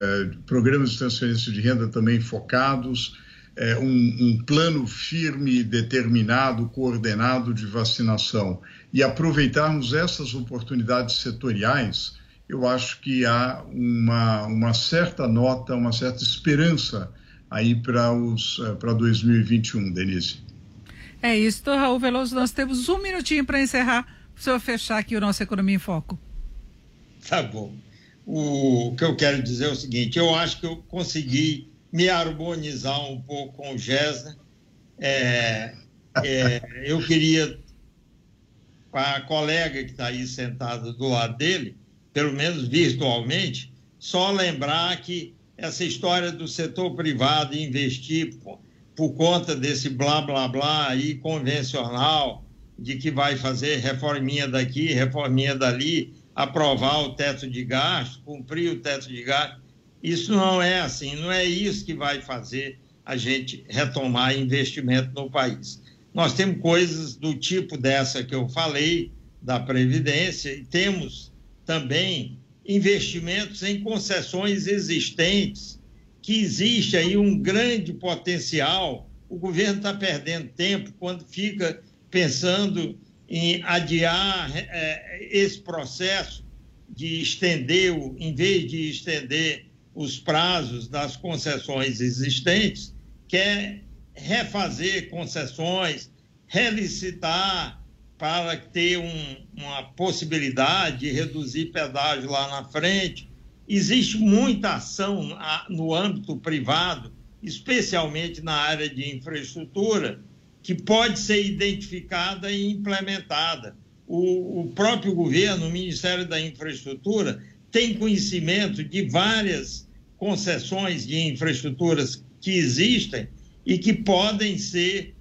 é, programas de transferência de renda também focados, é, um, um, plano firme, determinado, coordenado de vacinação e aproveitarmos essas oportunidades setoriais, eu acho que há uma, uma certa nota, uma certa esperança aí para 2021, Denise. É isso, Raul Veloso. Nós temos um minutinho para encerrar, para o senhor fechar aqui o nosso Economia em Foco. Tá bom. O que eu quero dizer é o seguinte: eu acho que eu consegui me harmonizar um pouco com o Gessner. É, é, eu queria, para a colega que está aí sentada do lado dele, pelo menos virtualmente, só lembrar que essa história do setor privado investir por, por conta desse blá blá blá aí convencional de que vai fazer reforminha daqui, reforminha dali, aprovar o teto de gasto, cumprir o teto de gasto. Isso não é assim, não é isso que vai fazer a gente retomar investimento no país. Nós temos coisas do tipo dessa que eu falei, da Previdência, e temos também investimentos em concessões existentes, que existe aí um grande potencial. O governo está perdendo tempo quando fica pensando em adiar é, esse processo de estender, o, em vez de estender os prazos das concessões existentes, quer refazer concessões, relicitar para ter um, uma possibilidade de reduzir pedágio lá na frente. Existe muita ação no âmbito privado, especialmente na área de infraestrutura, que pode ser identificada e implementada. O, o próprio governo, o Ministério da Infraestrutura, tem conhecimento de várias concessões de infraestruturas que existem e que podem ser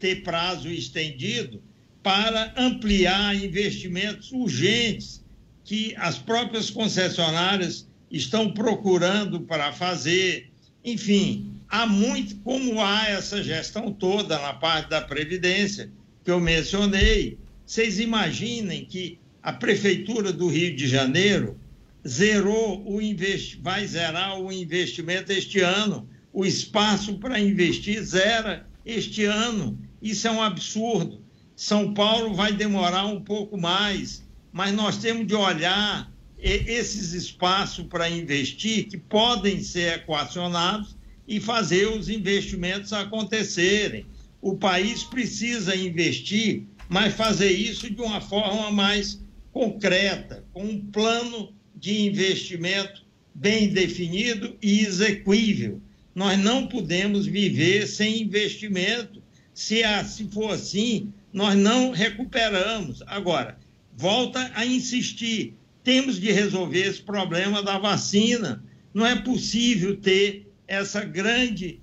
ter prazo estendido para ampliar investimentos urgentes que as próprias concessionárias estão procurando para fazer. Enfim, há muito, como há essa gestão toda na parte da Previdência, que eu mencionei, vocês imaginem que a Prefeitura do Rio de Janeiro zerou o invest... vai zerar o investimento este ano. O espaço para investir zera este ano. Isso é um absurdo. São Paulo vai demorar um pouco mais, mas nós temos de olhar esses espaços para investir que podem ser equacionados e fazer os investimentos acontecerem. O país precisa investir, mas fazer isso de uma forma mais concreta, com um plano de investimento bem definido e execuível. Nós não podemos viver sem investimento. Se, se for assim, nós não recuperamos. Agora, volta a insistir: temos de resolver esse problema da vacina. Não é possível ter essa grande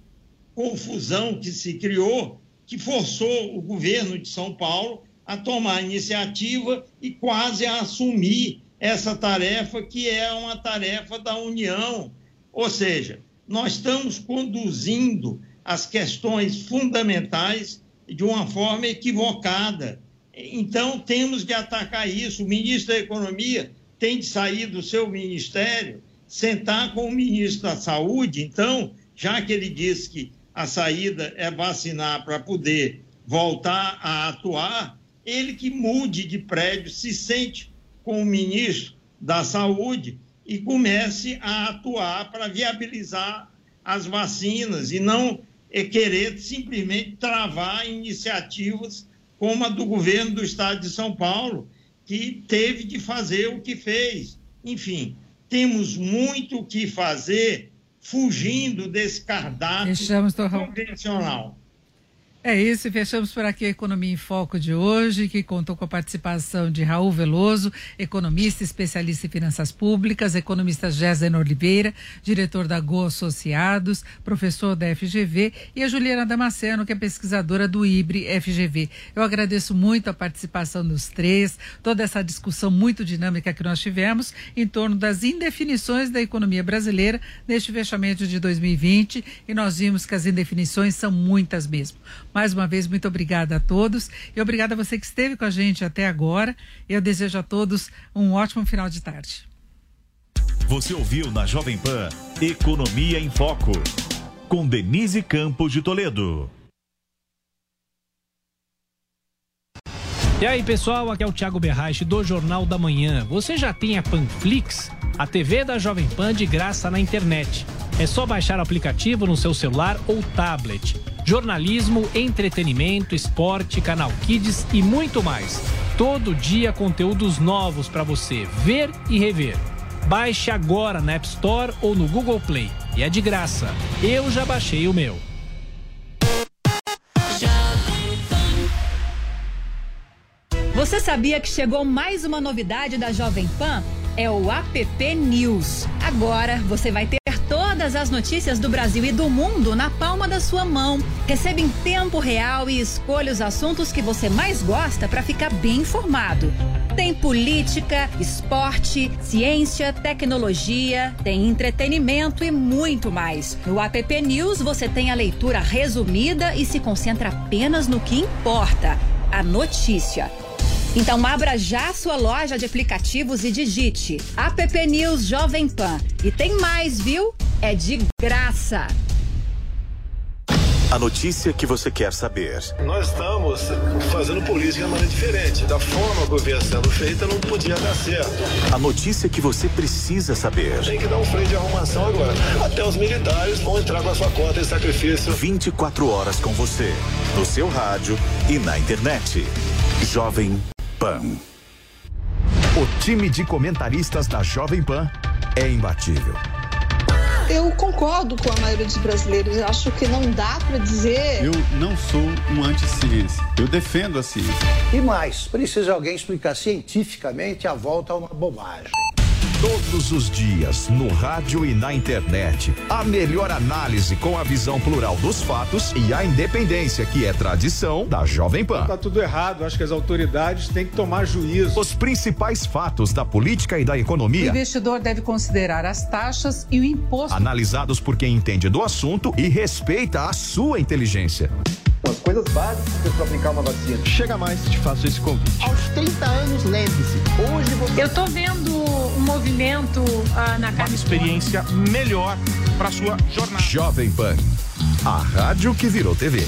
confusão que se criou, que forçou o governo de São Paulo a tomar iniciativa e quase a assumir essa tarefa, que é uma tarefa da União. Ou seja, nós estamos conduzindo as questões fundamentais de uma forma equivocada. Então, temos de atacar isso. O ministro da Economia tem de sair do seu ministério, sentar com o ministro da Saúde. Então, já que ele disse que a saída é vacinar para poder voltar a atuar, ele que mude de prédio, se sente com o ministro da Saúde e comece a atuar para viabilizar as vacinas e não é querer simplesmente travar iniciativas como a do governo do estado de São Paulo, que teve de fazer o que fez. Enfim, temos muito o que fazer fugindo desse cardápio convencional. É isso, e fechamos por aqui a Economia em Foco de hoje, que contou com a participação de Raul Veloso, economista especialista em finanças públicas, economista Gésen Oliveira, diretor da Go Associados, professor da FGV, e a Juliana Damasceno, que é pesquisadora do IBRE FGV. Eu agradeço muito a participação dos três, toda essa discussão muito dinâmica que nós tivemos em torno das indefinições da economia brasileira neste fechamento de 2020, e nós vimos que as indefinições são muitas mesmo. Mais uma vez, muito obrigada a todos e obrigada a você que esteve com a gente até agora. Eu desejo a todos um ótimo final de tarde. Você ouviu na Jovem Pan Economia em Foco, com Denise Campos de Toledo. E aí, pessoal, aqui é o Thiago Berraich do Jornal da Manhã. Você já tem a Panflix? A TV da Jovem Pan de graça na internet. É só baixar o aplicativo no seu celular ou tablet. Jornalismo, entretenimento, esporte, canal Kids e muito mais. Todo dia conteúdos novos para você ver e rever. Baixe agora na App Store ou no Google Play. E é de graça. Eu já baixei o meu. Você sabia que chegou mais uma novidade da Jovem Pan? É o App News. Agora você vai ter todas as notícias do Brasil e do mundo na palma da sua mão. Receba em tempo real e escolha os assuntos que você mais gosta para ficar bem informado. Tem política, esporte, ciência, tecnologia, tem entretenimento e muito mais. No App News você tem a leitura resumida e se concentra apenas no que importa: a notícia. Então abra já sua loja de aplicativos e digite App News Jovem Pan. E tem mais, viu? É de graça. A notícia que você quer saber. Nós estamos fazendo política de maneira diferente. Da forma que vinha sendo feita, não podia dar certo. A notícia que você precisa saber. Tem que dar um freio de arrumação agora. Até os militares vão entrar com a sua conta em sacrifício. 24 horas com você, no seu rádio e na internet. Jovem Pan. O time de comentaristas da Jovem Pan é imbatível. Eu concordo com a maioria dos brasileiros. Eu acho que não dá para dizer. Eu não sou um anti-ciência. Eu defendo a ciência. E mais, precisa alguém explicar cientificamente a volta a uma bobagem. Todos os dias, no rádio e na internet. A melhor análise com a visão plural dos fatos e a independência, que é tradição da Jovem Pan. Tá tudo errado. Acho que as autoridades têm que tomar juízo. Os principais fatos da política e da economia. O investidor deve considerar as taxas e o imposto. Analisados por quem entende do assunto e respeita a sua inteligência. As coisas básicas para aplicar uma vacina. Chega mais, te faço esse convite. Aos 30 anos, lembre-se. Hoje você. Eu tô vendo um movimento ah, na Uma experiência melhor para sua jornada. Jovem Pan. A rádio que virou TV.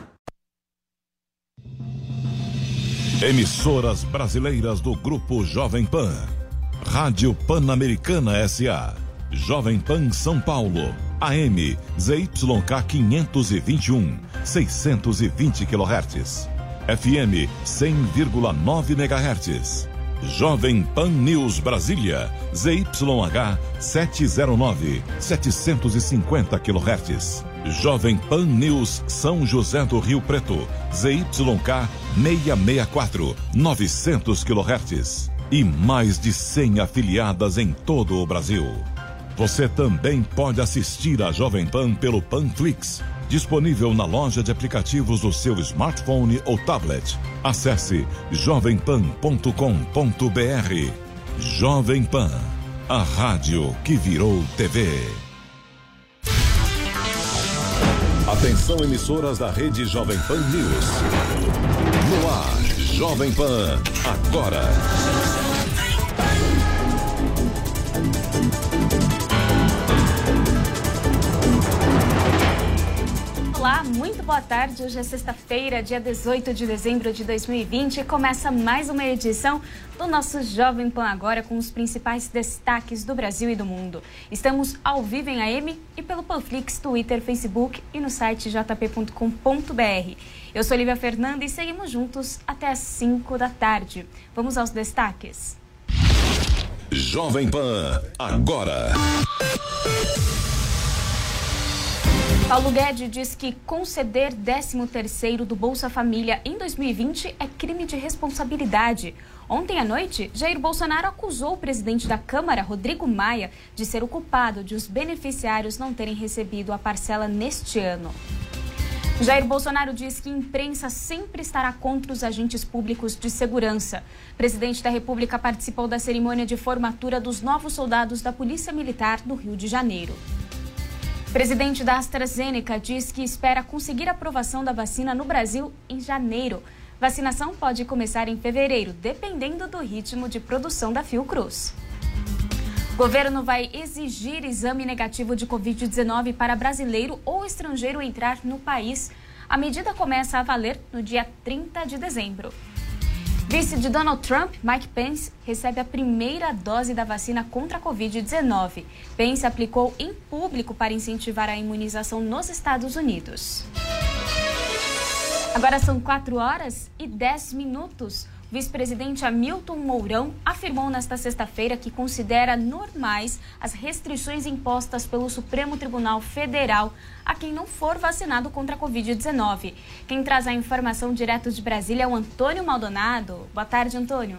Emissoras brasileiras do Grupo Jovem Pan. Rádio Pan-Americana SA. Jovem Pan São Paulo. AM ZYK 521, 620 kHz. FM 100,9 MHz. Jovem Pan News Brasília, ZYH 709, 750 kHz. Jovem Pan News São José do Rio Preto, ZYK 664, 900 kHz. E mais de 100 afiliadas em todo o Brasil. Você também pode assistir a Jovem Pan pelo Panflix, disponível na loja de aplicativos do seu smartphone ou tablet. Acesse jovempan.com.br. Jovem Pan, a rádio que virou TV. Atenção emissoras da rede Jovem Pan News. No ar, Jovem Pan, agora. Olá, muito boa tarde. Hoje é sexta-feira, dia 18 de dezembro de 2020 e começa mais uma edição do nosso Jovem Pan Agora com os principais destaques do Brasil e do mundo. Estamos ao vivo em AM e pelo Panflix, Twitter, Facebook e no site jp.com.br. Eu sou Lívia Fernanda e seguimos juntos até às 5 da tarde. Vamos aos destaques. Jovem Pan, agora. Paulo Guedes diz que conceder 13º do Bolsa Família em 2020 é crime de responsabilidade. Ontem à noite, Jair Bolsonaro acusou o presidente da Câmara, Rodrigo Maia, de ser o culpado de os beneficiários não terem recebido a parcela neste ano. Jair Bolsonaro diz que a imprensa sempre estará contra os agentes públicos de segurança. O presidente da República participou da cerimônia de formatura dos novos soldados da Polícia Militar do Rio de Janeiro. Presidente da AstraZeneca diz que espera conseguir aprovação da vacina no Brasil em janeiro. Vacinação pode começar em fevereiro, dependendo do ritmo de produção da Fiocruz. Governo vai exigir exame negativo de Covid-19 para brasileiro ou estrangeiro entrar no país. A medida começa a valer no dia 30 de dezembro. Vice de Donald Trump, Mike Pence, recebe a primeira dose da vacina contra a Covid-19. Pence aplicou em público para incentivar a imunização nos Estados Unidos. Agora são 4 horas e 10 minutos vice-presidente Hamilton Mourão afirmou nesta sexta-feira que considera normais as restrições impostas pelo Supremo Tribunal Federal a quem não for vacinado contra a Covid-19. Quem traz a informação direto de Brasília é o Antônio Maldonado. Boa tarde, Antônio.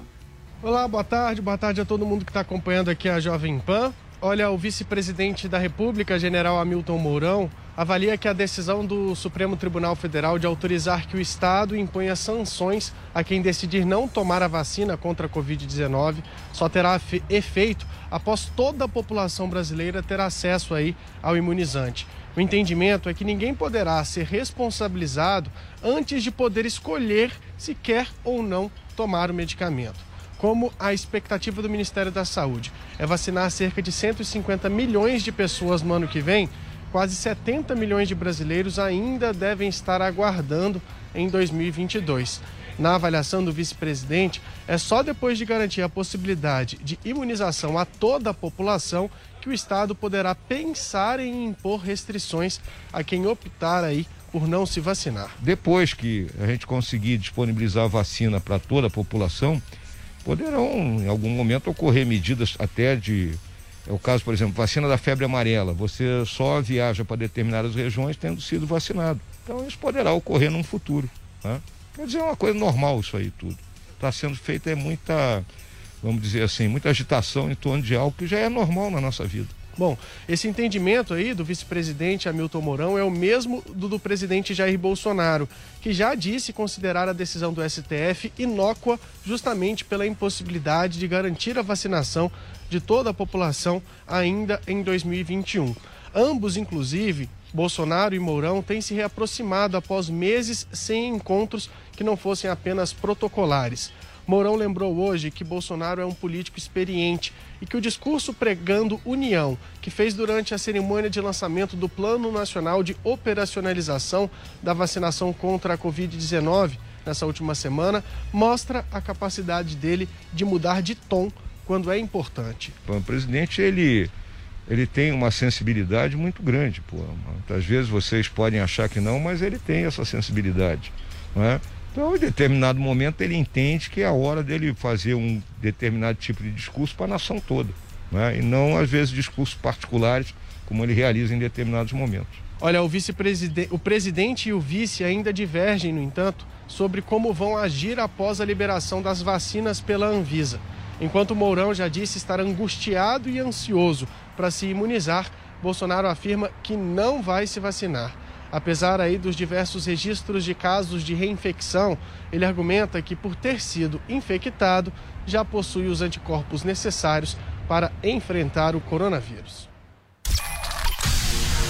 Olá, boa tarde, boa tarde a todo mundo que está acompanhando aqui a Jovem Pan. Olha, o vice-presidente da República, general Hamilton Mourão, avalia que a decisão do Supremo Tribunal Federal de autorizar que o Estado imponha sanções a quem decidir não tomar a vacina contra a Covid-19 só terá efeito após toda a população brasileira ter acesso aí ao imunizante. O entendimento é que ninguém poderá ser responsabilizado antes de poder escolher se quer ou não tomar o medicamento como a expectativa do Ministério da Saúde é vacinar cerca de 150 milhões de pessoas no ano que vem, quase 70 milhões de brasileiros ainda devem estar aguardando em 2022. Na avaliação do vice-presidente, é só depois de garantir a possibilidade de imunização a toda a população que o Estado poderá pensar em impor restrições a quem optar aí por não se vacinar. Depois que a gente conseguir disponibilizar a vacina para toda a população, poderão em algum momento ocorrer medidas até de é o caso, por exemplo, vacina da febre amarela. Você só viaja para determinadas regiões tendo sido vacinado. Então isso poderá ocorrer num futuro. Né? Quer dizer, é uma coisa normal isso aí tudo. Está sendo feita é muita, vamos dizer assim, muita agitação em torno de algo que já é normal na nossa vida. Bom, esse entendimento aí do vice-presidente Hamilton Mourão é o mesmo do do presidente Jair Bolsonaro, que já disse considerar a decisão do STF inócua justamente pela impossibilidade de garantir a vacinação de toda a população ainda em 2021. Ambos, inclusive, Bolsonaro e Mourão têm se reaproximado após meses sem encontros que não fossem apenas protocolares. Mourão lembrou hoje que Bolsonaro é um político experiente e que o discurso pregando união que fez durante a cerimônia de lançamento do Plano Nacional de Operacionalização da Vacinação contra a Covid-19 nessa última semana mostra a capacidade dele de mudar de tom quando é importante. O presidente ele ele tem uma sensibilidade muito grande, pô. Muitas vezes vocês podem achar que não, mas ele tem essa sensibilidade, não é? Então, em determinado momento, ele entende que é a hora dele fazer um determinado tipo de discurso para a nação toda, né? e não, às vezes, discursos particulares, como ele realiza em determinados momentos. Olha, o vice-presidente, o presidente e o vice ainda divergem, no entanto, sobre como vão agir após a liberação das vacinas pela Anvisa. Enquanto Mourão já disse estar angustiado e ansioso para se imunizar, Bolsonaro afirma que não vai se vacinar. Apesar aí dos diversos registros de casos de reinfecção, ele argumenta que por ter sido infectado, já possui os anticorpos necessários para enfrentar o coronavírus.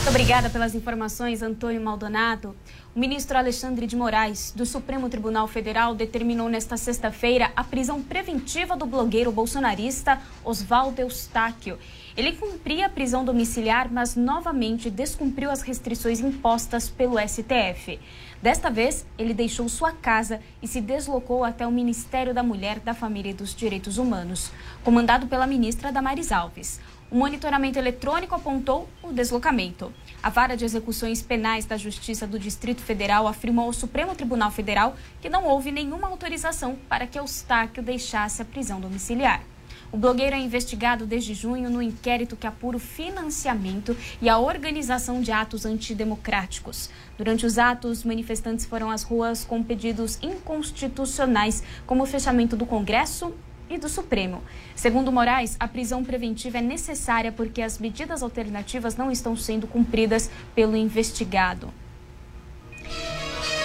Muito obrigada pelas informações, Antônio Maldonado. O ministro Alexandre de Moraes, do Supremo Tribunal Federal, determinou nesta sexta-feira a prisão preventiva do blogueiro bolsonarista Oswaldo Eustáquio. Ele cumpria a prisão domiciliar, mas novamente descumpriu as restrições impostas pelo STF. Desta vez, ele deixou sua casa e se deslocou até o Ministério da Mulher, da Família e dos Direitos Humanos, comandado pela ministra Damares Alves. O monitoramento eletrônico apontou o deslocamento. A Vara de Execuções Penais da Justiça do Distrito Federal afirmou ao Supremo Tribunal Federal que não houve nenhuma autorização para que Eustáquio deixasse a prisão domiciliar. O blogueiro é investigado desde junho no inquérito que apura o financiamento e a organização de atos antidemocráticos. Durante os atos, manifestantes foram às ruas com pedidos inconstitucionais, como o fechamento do Congresso e do Supremo. Segundo Moraes, a prisão preventiva é necessária porque as medidas alternativas não estão sendo cumpridas pelo investigado.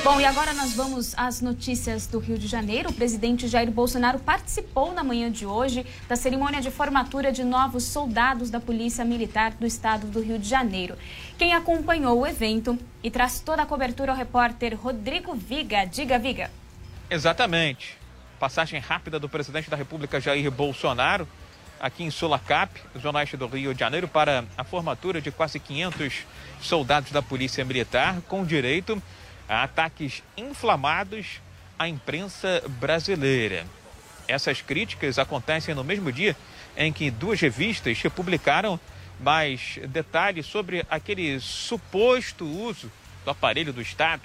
Bom, e agora nós vamos às notícias do Rio de Janeiro. O presidente Jair Bolsonaro participou na manhã de hoje da cerimônia de formatura de novos soldados da Polícia Militar do Estado do Rio de Janeiro. Quem acompanhou o evento e traz toda a cobertura ao repórter Rodrigo Viga. Diga, Viga. Exatamente. Passagem rápida do presidente da República Jair Bolsonaro aqui em Sulacap, zona oeste do Rio de Janeiro, para a formatura de quase 500 soldados da Polícia Militar com direito ataques inflamados à imprensa brasileira. Essas críticas acontecem no mesmo dia em que duas revistas publicaram mais detalhes sobre aquele suposto uso do aparelho do Estado,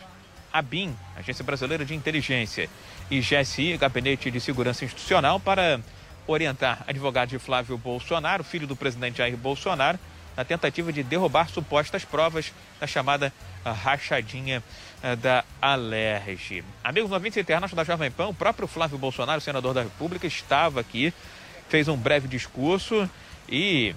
a BIM, Agência Brasileira de Inteligência, e GSI, Gabinete de Segurança Institucional, para orientar advogado de Flávio Bolsonaro, filho do presidente Jair Bolsonaro, na tentativa de derrubar supostas provas da chamada rachadinha da Alerj. Amigos novinhos internautas da Jovem Pan, o próprio Flávio Bolsonaro, senador da República, estava aqui, fez um breve discurso e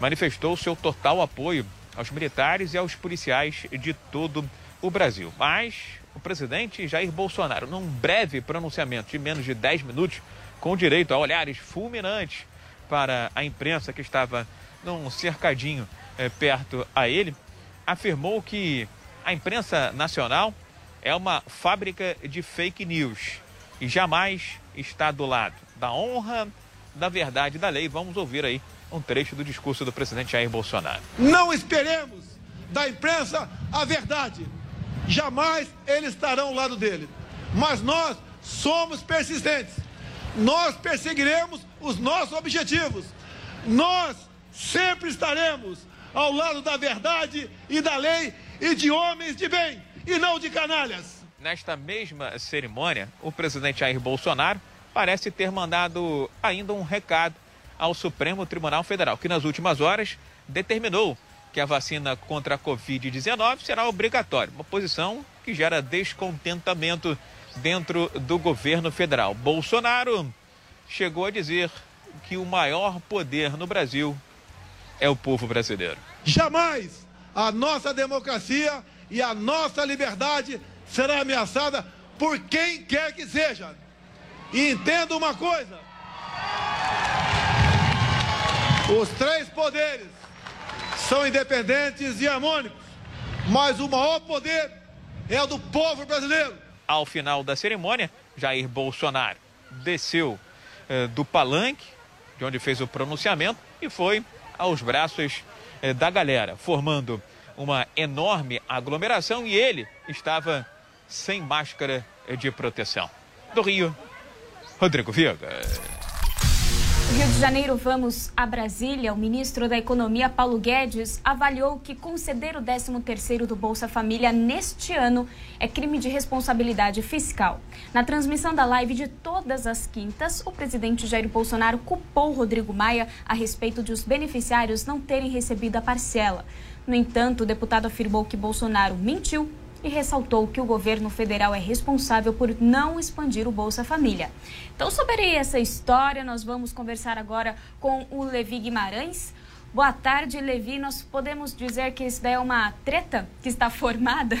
manifestou seu total apoio aos militares e aos policiais de todo o Brasil. Mas o presidente Jair Bolsonaro, num breve pronunciamento de menos de 10 minutos, com direito a olhares fulminantes para a imprensa que estava num cercadinho é, perto a ele, afirmou que a imprensa nacional é uma fábrica de fake news e jamais está do lado da honra, da verdade da lei. Vamos ouvir aí um trecho do discurso do presidente Jair Bolsonaro. Não esperemos da imprensa a verdade. Jamais eles estarão ao lado dele. Mas nós somos persistentes. Nós perseguiremos os nossos objetivos. Nós sempre estaremos ao lado da verdade e da lei e de homens de bem e não de canalhas. Nesta mesma cerimônia, o presidente Jair Bolsonaro parece ter mandado ainda um recado ao Supremo Tribunal Federal, que nas últimas horas determinou que a vacina contra a Covid-19 será obrigatória, uma posição que gera descontentamento dentro do governo federal. Bolsonaro chegou a dizer que o maior poder no Brasil é o povo brasileiro. Jamais a nossa democracia e a nossa liberdade será ameaçada por quem quer que seja. E entenda uma coisa: os três poderes são independentes e harmônicos, mas o maior poder é o do povo brasileiro. Ao final da cerimônia, Jair Bolsonaro desceu eh, do palanque, de onde fez o pronunciamento, e foi aos braços eh, da galera, formando uma enorme aglomeração e ele estava sem máscara de proteção. Do Rio, Rodrigo Viga. Rio de Janeiro, vamos a Brasília. O ministro da Economia, Paulo Guedes, avaliou que conceder o 13º do Bolsa Família neste ano é crime de responsabilidade fiscal. Na transmissão da live de todas as quintas, o presidente Jair Bolsonaro culpou Rodrigo Maia a respeito de os beneficiários não terem recebido a parcela. No entanto, o deputado afirmou que Bolsonaro mentiu e ressaltou que o governo federal é responsável por não expandir o Bolsa Família. Então, sobre essa história, nós vamos conversar agora com o Levi Guimarães. Boa tarde, Levi. Nós podemos dizer que isso daí é uma treta que está formada?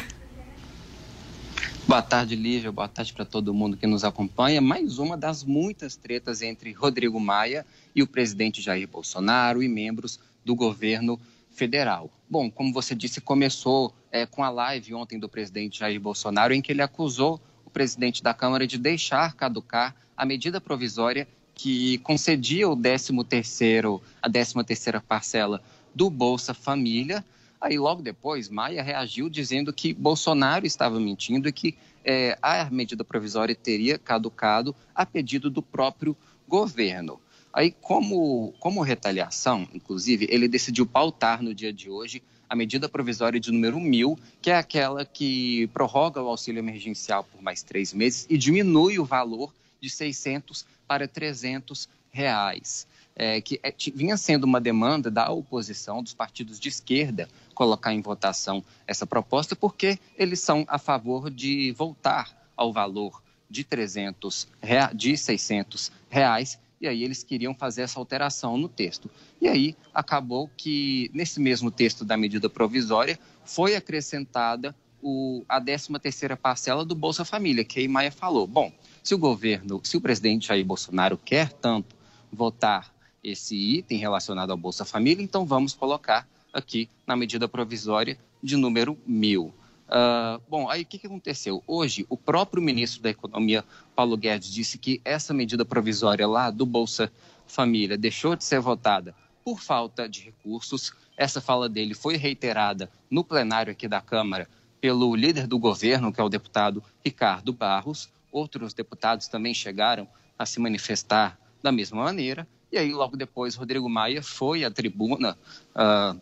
Boa tarde, Lívia. Boa tarde para todo mundo que nos acompanha. Mais uma das muitas tretas entre Rodrigo Maia e o presidente Jair Bolsonaro e membros do governo federal. Bom, como você disse, começou é, com a live ontem do presidente Jair Bolsonaro, em que ele acusou o presidente da Câmara de deixar caducar a medida provisória que concedia o 13º, a 13ª parcela do Bolsa Família. Aí, logo depois, Maia reagiu dizendo que Bolsonaro estava mentindo e que é, a medida provisória teria caducado a pedido do próprio governo. Aí, como, como retaliação, inclusive, ele decidiu pautar no dia de hoje a medida provisória de número 1000, que é aquela que prorroga o auxílio emergencial por mais três meses e diminui o valor de 600 para 300 reais. É, que é, vinha sendo uma demanda da oposição, dos partidos de esquerda, colocar em votação essa proposta, porque eles são a favor de voltar ao valor de 300, de 600 reais, e aí eles queriam fazer essa alteração no texto. E aí acabou que, nesse mesmo texto da medida provisória, foi acrescentada o, a 13ª parcela do Bolsa Família, que a Maia falou. Bom, se o governo, se o presidente Jair Bolsonaro quer tanto votar esse item relacionado ao Bolsa Família, então vamos colocar aqui na medida provisória de número mil. Uh, bom, aí o que, que aconteceu? Hoje, o próprio ministro da Economia, Paulo Guedes, disse que essa medida provisória lá do Bolsa Família deixou de ser votada por falta de recursos. Essa fala dele foi reiterada no plenário aqui da Câmara pelo líder do governo, que é o deputado Ricardo Barros. Outros deputados também chegaram a se manifestar da mesma maneira. E aí, logo depois, Rodrigo Maia foi à tribuna uh,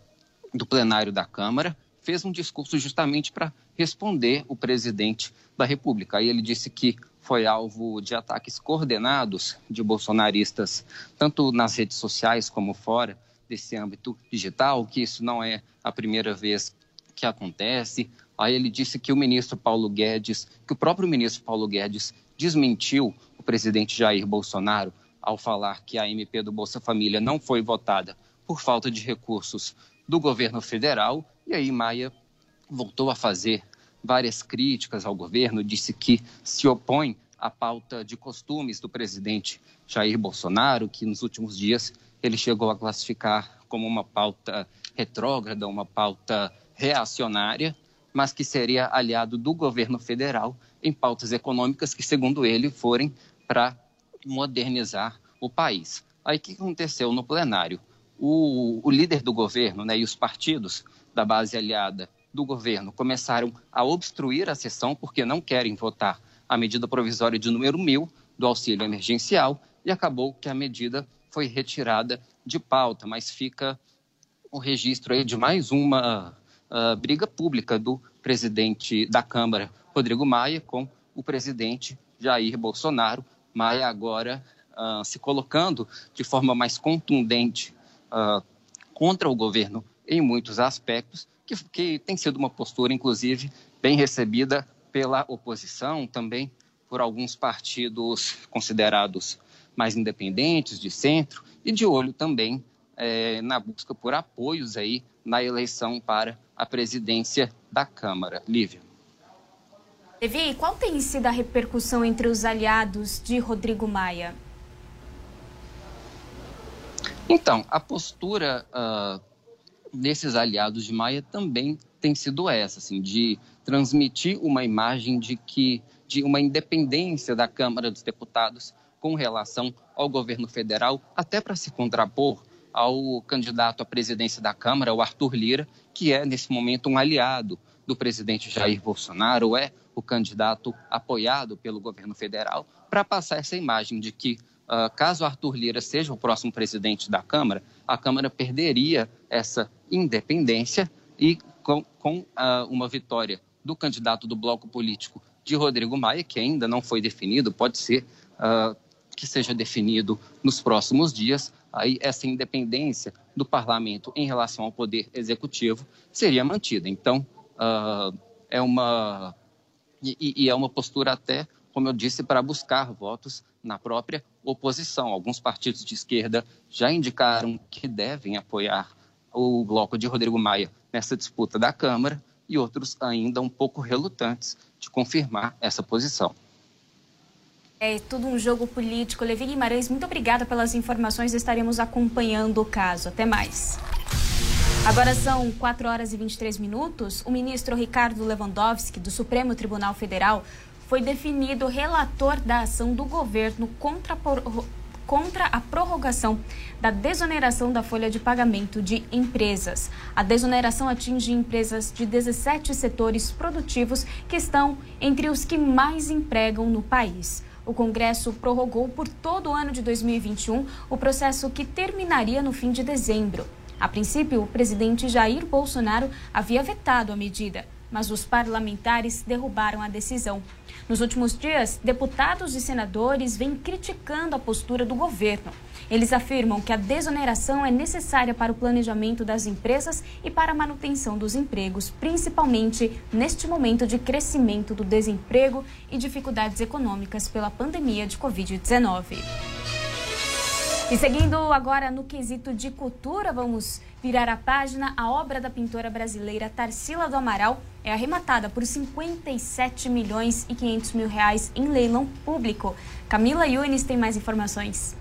do plenário da Câmara fez um discurso justamente para responder o presidente da República. Aí ele disse que foi alvo de ataques coordenados de bolsonaristas, tanto nas redes sociais como fora desse âmbito digital, que isso não é a primeira vez que acontece. Aí ele disse que o ministro Paulo Guedes, que o próprio ministro Paulo Guedes desmentiu o presidente Jair Bolsonaro ao falar que a MP do Bolsa Família não foi votada por falta de recursos do governo federal e aí Maia voltou a fazer várias críticas ao governo, disse que se opõe à pauta de costumes do presidente Jair Bolsonaro, que nos últimos dias ele chegou a classificar como uma pauta retrógrada, uma pauta reacionária, mas que seria aliado do governo federal em pautas econômicas que, segundo ele, forem para modernizar o país. Aí o que aconteceu no plenário? O, o líder do governo né, e os partidos da base aliada do governo começaram a obstruir a sessão porque não querem votar a medida provisória de número mil do auxílio emergencial e acabou que a medida foi retirada de pauta, mas fica o registro aí de mais uma uh, briga pública do presidente da Câmara, Rodrigo Maia, com o presidente Jair Bolsonaro. Maia agora uh, se colocando de forma mais contundente uh, contra o governo em muitos aspectos, que, que tem sido uma postura, inclusive, bem recebida pela oposição, também por alguns partidos considerados mais independentes, de centro, e de olho também é, na busca por apoios aí na eleição para a presidência da Câmara. Lívia. Levi, qual tem sido a repercussão entre os aliados de Rodrigo Maia? Então, a postura uh, desses aliados de Maia também tem sido essa, assim, de transmitir uma imagem de que de uma independência da Câmara dos Deputados com relação ao governo federal, até para se contrapor ao candidato à presidência da Câmara, o Arthur Lira, que é nesse momento um aliado do presidente Jair Bolsonaro, é o candidato apoiado pelo governo federal, para passar essa imagem de que uh, caso Arthur Lira seja o próximo presidente da Câmara, a Câmara perderia essa independência e com, com uh, uma vitória do candidato do bloco político de Rodrigo Maia, que ainda não foi definido, pode ser uh, que seja definido nos próximos dias, aí essa independência do parlamento em relação ao poder executivo seria mantida. Então, é uma. E, e, é uma postura até, como eu disse, para buscar votos na própria oposição. Alguns partidos de esquerda já indicaram que devem apoiar o bloco de Rodrigo Maia nessa disputa da Câmara e outros ainda um pouco relutantes de confirmar essa posição. É tudo um jogo político. Levi Guimarães, muito obrigada pelas informações. Estaremos acompanhando o caso. Até mais. Agora são 4 horas e 23 minutos. O ministro Ricardo Lewandowski, do Supremo Tribunal Federal, foi definido relator da ação do governo contra a, contra a prorrogação da desoneração da folha de pagamento de empresas. A desoneração atinge empresas de 17 setores produtivos que estão entre os que mais empregam no país. O Congresso prorrogou por todo o ano de 2021 o processo que terminaria no fim de dezembro. A princípio, o presidente Jair Bolsonaro havia vetado a medida mas os parlamentares derrubaram a decisão. Nos últimos dias, deputados e senadores vêm criticando a postura do governo. Eles afirmam que a desoneração é necessária para o planejamento das empresas e para a manutenção dos empregos, principalmente neste momento de crescimento do desemprego e dificuldades econômicas pela pandemia de Covid-19. E seguindo agora no quesito de cultura, vamos virar a página. A obra da pintora brasileira Tarsila do Amaral é arrematada por 57 milhões e 500 mil reais em leilão público. Camila Yunis tem mais informações.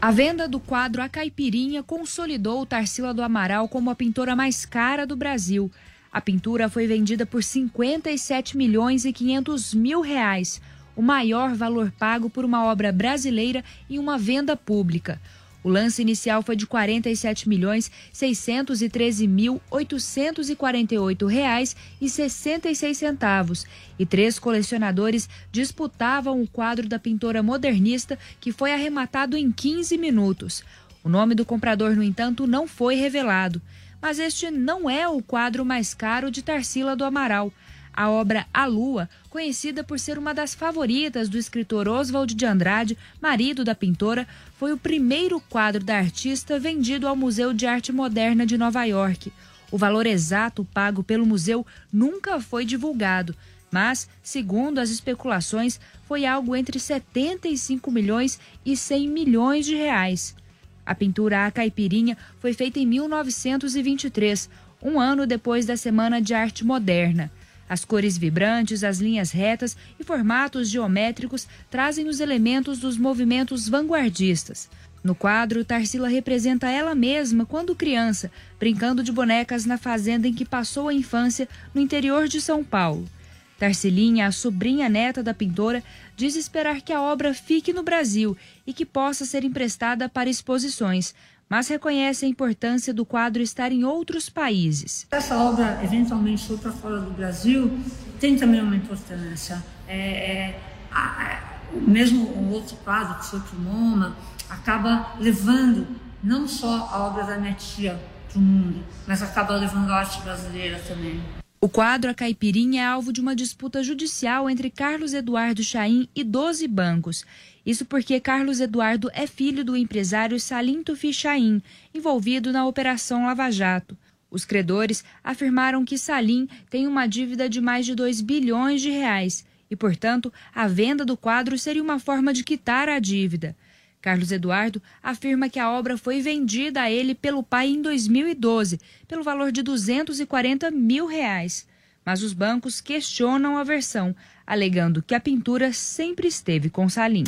A venda do quadro A Caipirinha consolidou Tarsila do Amaral como a pintora mais cara do Brasil. A pintura foi vendida por 57 milhões e 500 mil reais, o maior valor pago por uma obra brasileira em uma venda pública. O lance inicial foi de R$ 47 milhões 613 mil 848 reais e 66 centavos e três colecionadores disputavam o quadro da pintora modernista que foi arrematado em 15 minutos. O nome do comprador, no entanto, não foi revelado. Mas este não é o quadro mais caro de Tarsila do Amaral. A obra A Lua, conhecida por ser uma das favoritas do escritor Oswald de Andrade, marido da pintora, foi o primeiro quadro da artista vendido ao Museu de Arte Moderna de Nova York. O valor exato pago pelo museu nunca foi divulgado, mas, segundo as especulações, foi algo entre 75 milhões e 100 milhões de reais. A pintura A Caipirinha foi feita em 1923, um ano depois da Semana de Arte Moderna. As cores vibrantes, as linhas retas e formatos geométricos trazem os elementos dos movimentos vanguardistas. No quadro, Tarsila representa ela mesma quando criança, brincando de bonecas na fazenda em que passou a infância no interior de São Paulo. Tarsilinha, a sobrinha neta da pintora, diz esperar que a obra fique no Brasil e que possa ser emprestada para exposições, mas reconhece a importância do quadro estar em outros países. Essa obra, eventualmente, for para fora do Brasil, tem também uma importância. É, é, a, mesmo o outro quadro, que foi para o MoMA, acaba levando não só a obra da minha tia para o mundo, mas acaba levando a arte brasileira também. O quadro A Caipirinha é alvo de uma disputa judicial entre Carlos Eduardo Chaim e 12 bancos. Isso porque Carlos Eduardo é filho do empresário Salim Tufi envolvido na Operação Lava Jato. Os credores afirmaram que Salim tem uma dívida de mais de 2 bilhões de reais e, portanto, a venda do quadro seria uma forma de quitar a dívida. Carlos Eduardo afirma que a obra foi vendida a ele pelo pai em 2012, pelo valor de 240 mil reais. Mas os bancos questionam a versão, alegando que a pintura sempre esteve com Salim.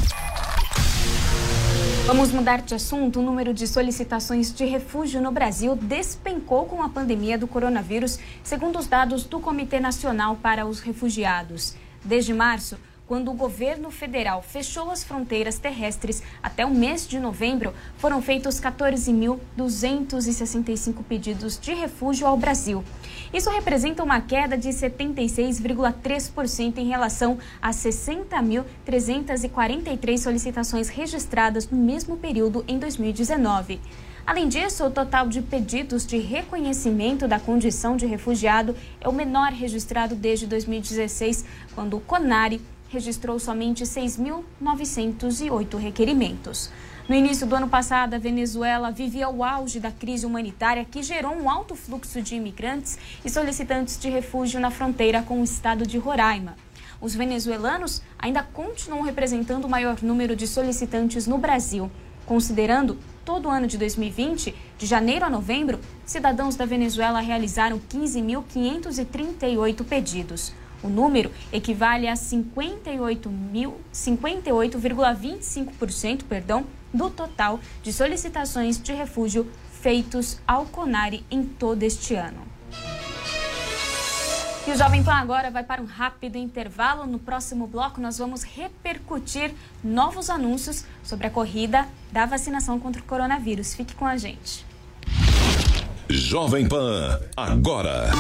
Vamos mudar de assunto. O número de solicitações de refúgio no Brasil despencou com a pandemia do coronavírus, segundo os dados do Comitê Nacional para os Refugiados. Desde março, quando o governo federal fechou as fronteiras terrestres até o mês de novembro, foram feitos 14.265 pedidos de refúgio ao Brasil. Isso representa uma queda de 76,3% em relação às 60.343 solicitações registradas no mesmo período em 2019. Além disso, o total de pedidos de reconhecimento da condição de refugiado é o menor registrado desde 2016, quando o CONARE registrou somente 6.908 requerimentos. No início do ano passado, a Venezuela vivia o auge da crise humanitária que gerou um alto fluxo de imigrantes e solicitantes de refúgio na fronteira com o estado de Roraima. Os venezuelanos ainda continuam representando o maior número de solicitantes no Brasil. Considerando todo o ano de 2020, de janeiro a novembro, cidadãos da Venezuela realizaram 15.538 pedidos. O número equivale a 58,25% 58, perdão, do total de solicitações de refúgio feitos ao CONARE em todo este ano. E o Jovem Pan agora vai para um rápido intervalo. No próximo bloco, nós vamos repercutir novos anúncios sobre a corrida da vacinação contra o coronavírus. Fique com a gente. Jovem Pan, agora.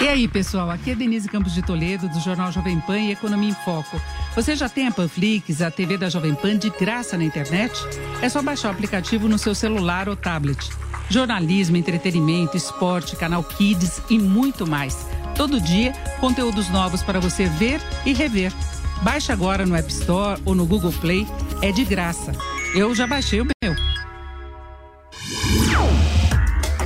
E aí, pessoal, aqui é Denise Campos de Toledo, do Jornal Jovem Pan e Economia em Foco. Você já tem a Panflix, a TV da Jovem Pan de graça na internet? É só baixar o aplicativo no seu celular ou tablet. Jornalismo, entretenimento, esporte, canal Kids e muito mais. Todo dia, conteúdos novos para você ver e rever. Baixe agora no App Store ou no Google Play. É de graça. Eu já baixei o meu.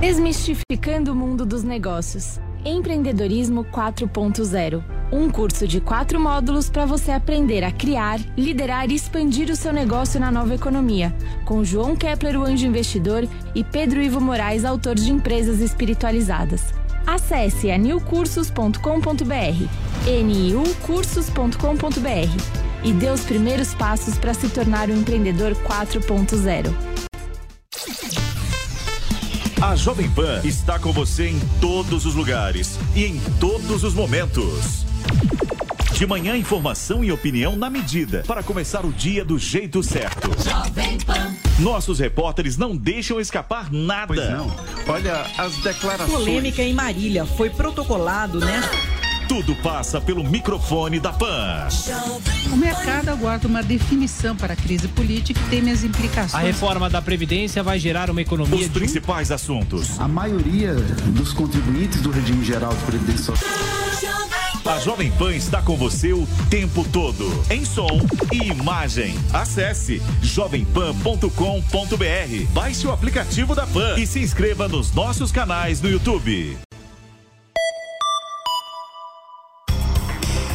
Desmistificando o mundo dos negócios. Empreendedorismo 4.0. Um curso de quatro módulos para você aprender a criar, liderar e expandir o seu negócio na nova economia. Com João Kepler, o anjo investidor, e Pedro Ivo Moraes, autor de Empresas Espiritualizadas. Acesse anilcursos.com.br, niucursos.com.br e dê os primeiros passos para se tornar um empreendedor 4.0. A Jovem Pan está com você em todos os lugares e em todos os momentos. De manhã, informação e opinião na medida para começar o dia do jeito certo. Jovem Pan. Nossos repórteres não deixam escapar nada. Pois não. Olha as declarações. Polêmica em Marília foi protocolado, né? Tudo passa pelo microfone da PAN. O mercado aguarda uma definição para a crise política e teme as implicações. A reforma da Previdência vai gerar uma economia. Os principais assuntos. A maioria dos contribuintes do regime geral de Previdência A Jovem Pan está com você o tempo todo, em som e imagem. Acesse jovempan.com.br, baixe o aplicativo da Pan e se inscreva nos nossos canais no YouTube.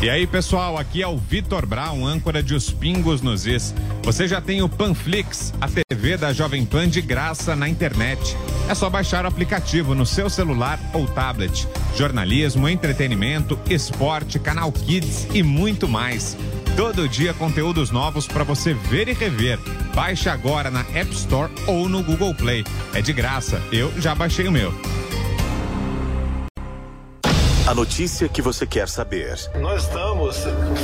E aí, pessoal, aqui é o Vitor Brown, âncora de Os Pingos nos Is. Você já tem o Panflix, a TV da Jovem Pan de graça na internet. É só baixar o aplicativo no seu celular ou tablet. Jornalismo, entretenimento, esporte, canal Kids e muito mais. Todo dia conteúdos novos para você ver e rever. Baixe agora na App Store ou no Google Play. É de graça. Eu já baixei o meu. A notícia que você quer saber. Nós estamos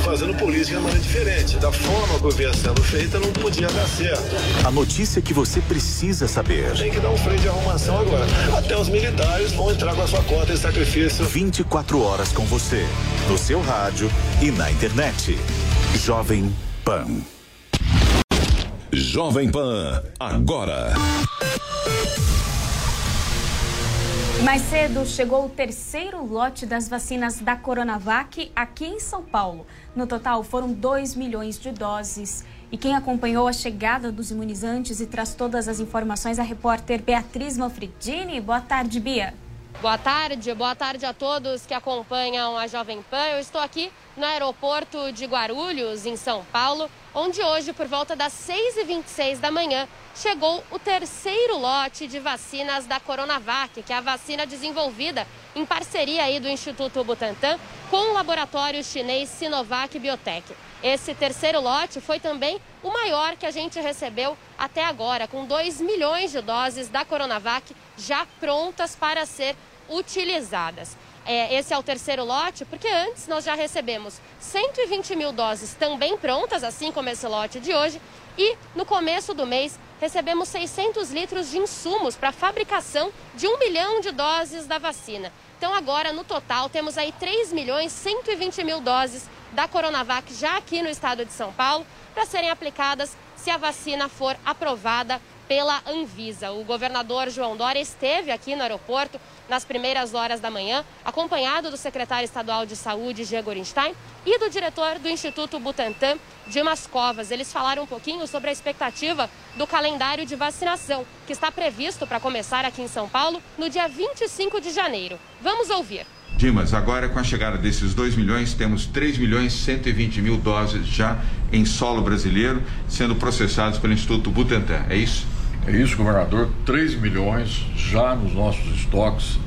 fazendo política de maneira diferente. Da forma que vinha sendo feita, não podia dar certo. A notícia que você precisa saber. Tem que dar um freio de arrumação agora. Até os militares vão entrar com a sua conta de sacrifício. 24 horas com você. No seu rádio e na internet. Jovem Pan. Jovem Pan. Agora. Mais cedo chegou o terceiro lote das vacinas da Coronavac aqui em São Paulo. No total foram 2 milhões de doses. E quem acompanhou a chegada dos imunizantes e traz todas as informações é a repórter Beatriz Manfredini. Boa tarde, Bia. Boa tarde, boa tarde a todos que acompanham a Jovem Pan. Eu estou aqui no aeroporto de Guarulhos, em São Paulo, onde hoje, por volta das 6h26 da manhã, chegou o terceiro lote de vacinas da Coronavac, que é a vacina desenvolvida em parceria aí do Instituto Butantan com o laboratório chinês Sinovac Biotech. Esse terceiro lote foi também o maior que a gente recebeu até agora, com 2 milhões de doses da Coronavac já prontas para ser utilizadas. É, esse é o terceiro lote, porque antes nós já recebemos 120 mil doses também prontas, assim como esse lote de hoje, e no começo do mês recebemos 600 litros de insumos para a fabricação de um milhão de doses da vacina. Então agora, no total, temos aí 3 milhões 120 mil doses da Coronavac já aqui no estado de São Paulo para serem aplicadas se a vacina for aprovada pela Anvisa. O governador João Dória esteve aqui no aeroporto nas primeiras horas da manhã, acompanhado do secretário estadual de saúde, Jean Gorenstein, e do diretor do Instituto Butantan, Dimas Covas. Eles falaram um pouquinho sobre a expectativa do calendário de vacinação, que está previsto para começar aqui em São Paulo no dia 25 de janeiro. Vamos ouvir. Dimas, agora com a chegada desses 2 milhões, temos 3 milhões 120 mil doses já em solo brasileiro sendo processados pelo Instituto Butantan, é isso? É isso, governador. 3 milhões já nos nossos estoques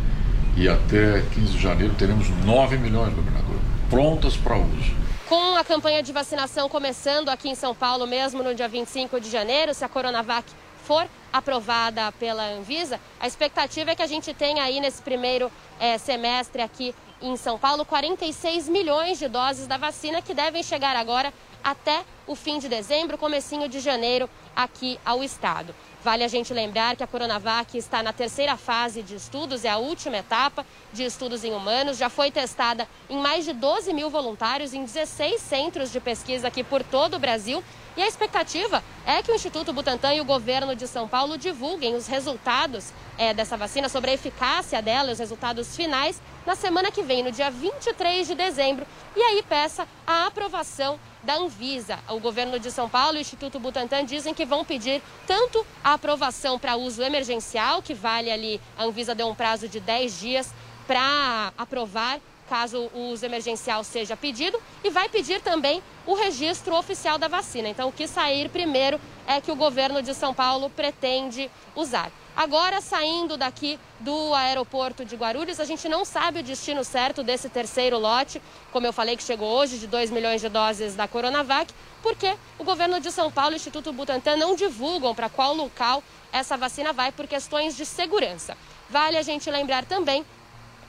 e até 15 de janeiro teremos 9 milhões, governador, prontas para uso. Com a campanha de vacinação começando aqui em São Paulo mesmo no dia 25 de janeiro, se a Coronavac for aprovada pela Anvisa, a expectativa é que a gente tenha aí nesse primeiro é, semestre aqui em São Paulo 46 milhões de doses da vacina que devem chegar agora até o fim de dezembro, comecinho de janeiro aqui ao estado. Vale a gente lembrar que a Coronavac está na terceira fase de estudos, é a última etapa de estudos em humanos. Já foi testada em mais de 12 mil voluntários em 16 centros de pesquisa aqui por todo o Brasil. E a expectativa é que o Instituto Butantan e o governo de São Paulo divulguem os resultados é, dessa vacina, sobre a eficácia dela, os resultados finais, na semana que vem, no dia 23 de dezembro. E aí peça a aprovação da Anvisa. O governo de São Paulo e o Instituto Butantan dizem que vão pedir tanto a aprovação para uso emergencial, que vale ali, a Anvisa deu um prazo de 10 dias para aprovar caso o uso emergencial seja pedido, e vai pedir também o registro oficial da vacina. Então, o que sair primeiro é que o governo de São Paulo pretende usar. Agora, saindo daqui do aeroporto de Guarulhos, a gente não sabe o destino certo desse terceiro lote, como eu falei que chegou hoje, de 2 milhões de doses da Coronavac, porque o governo de São Paulo e o Instituto Butantan não divulgam para qual local essa vacina vai por questões de segurança. Vale a gente lembrar também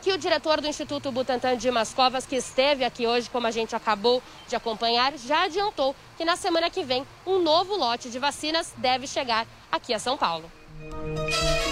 que o diretor do Instituto Butantan, Dimas Covas, que esteve aqui hoje, como a gente acabou de acompanhar, já adiantou que na semana que vem um novo lote de vacinas deve chegar aqui a São Paulo.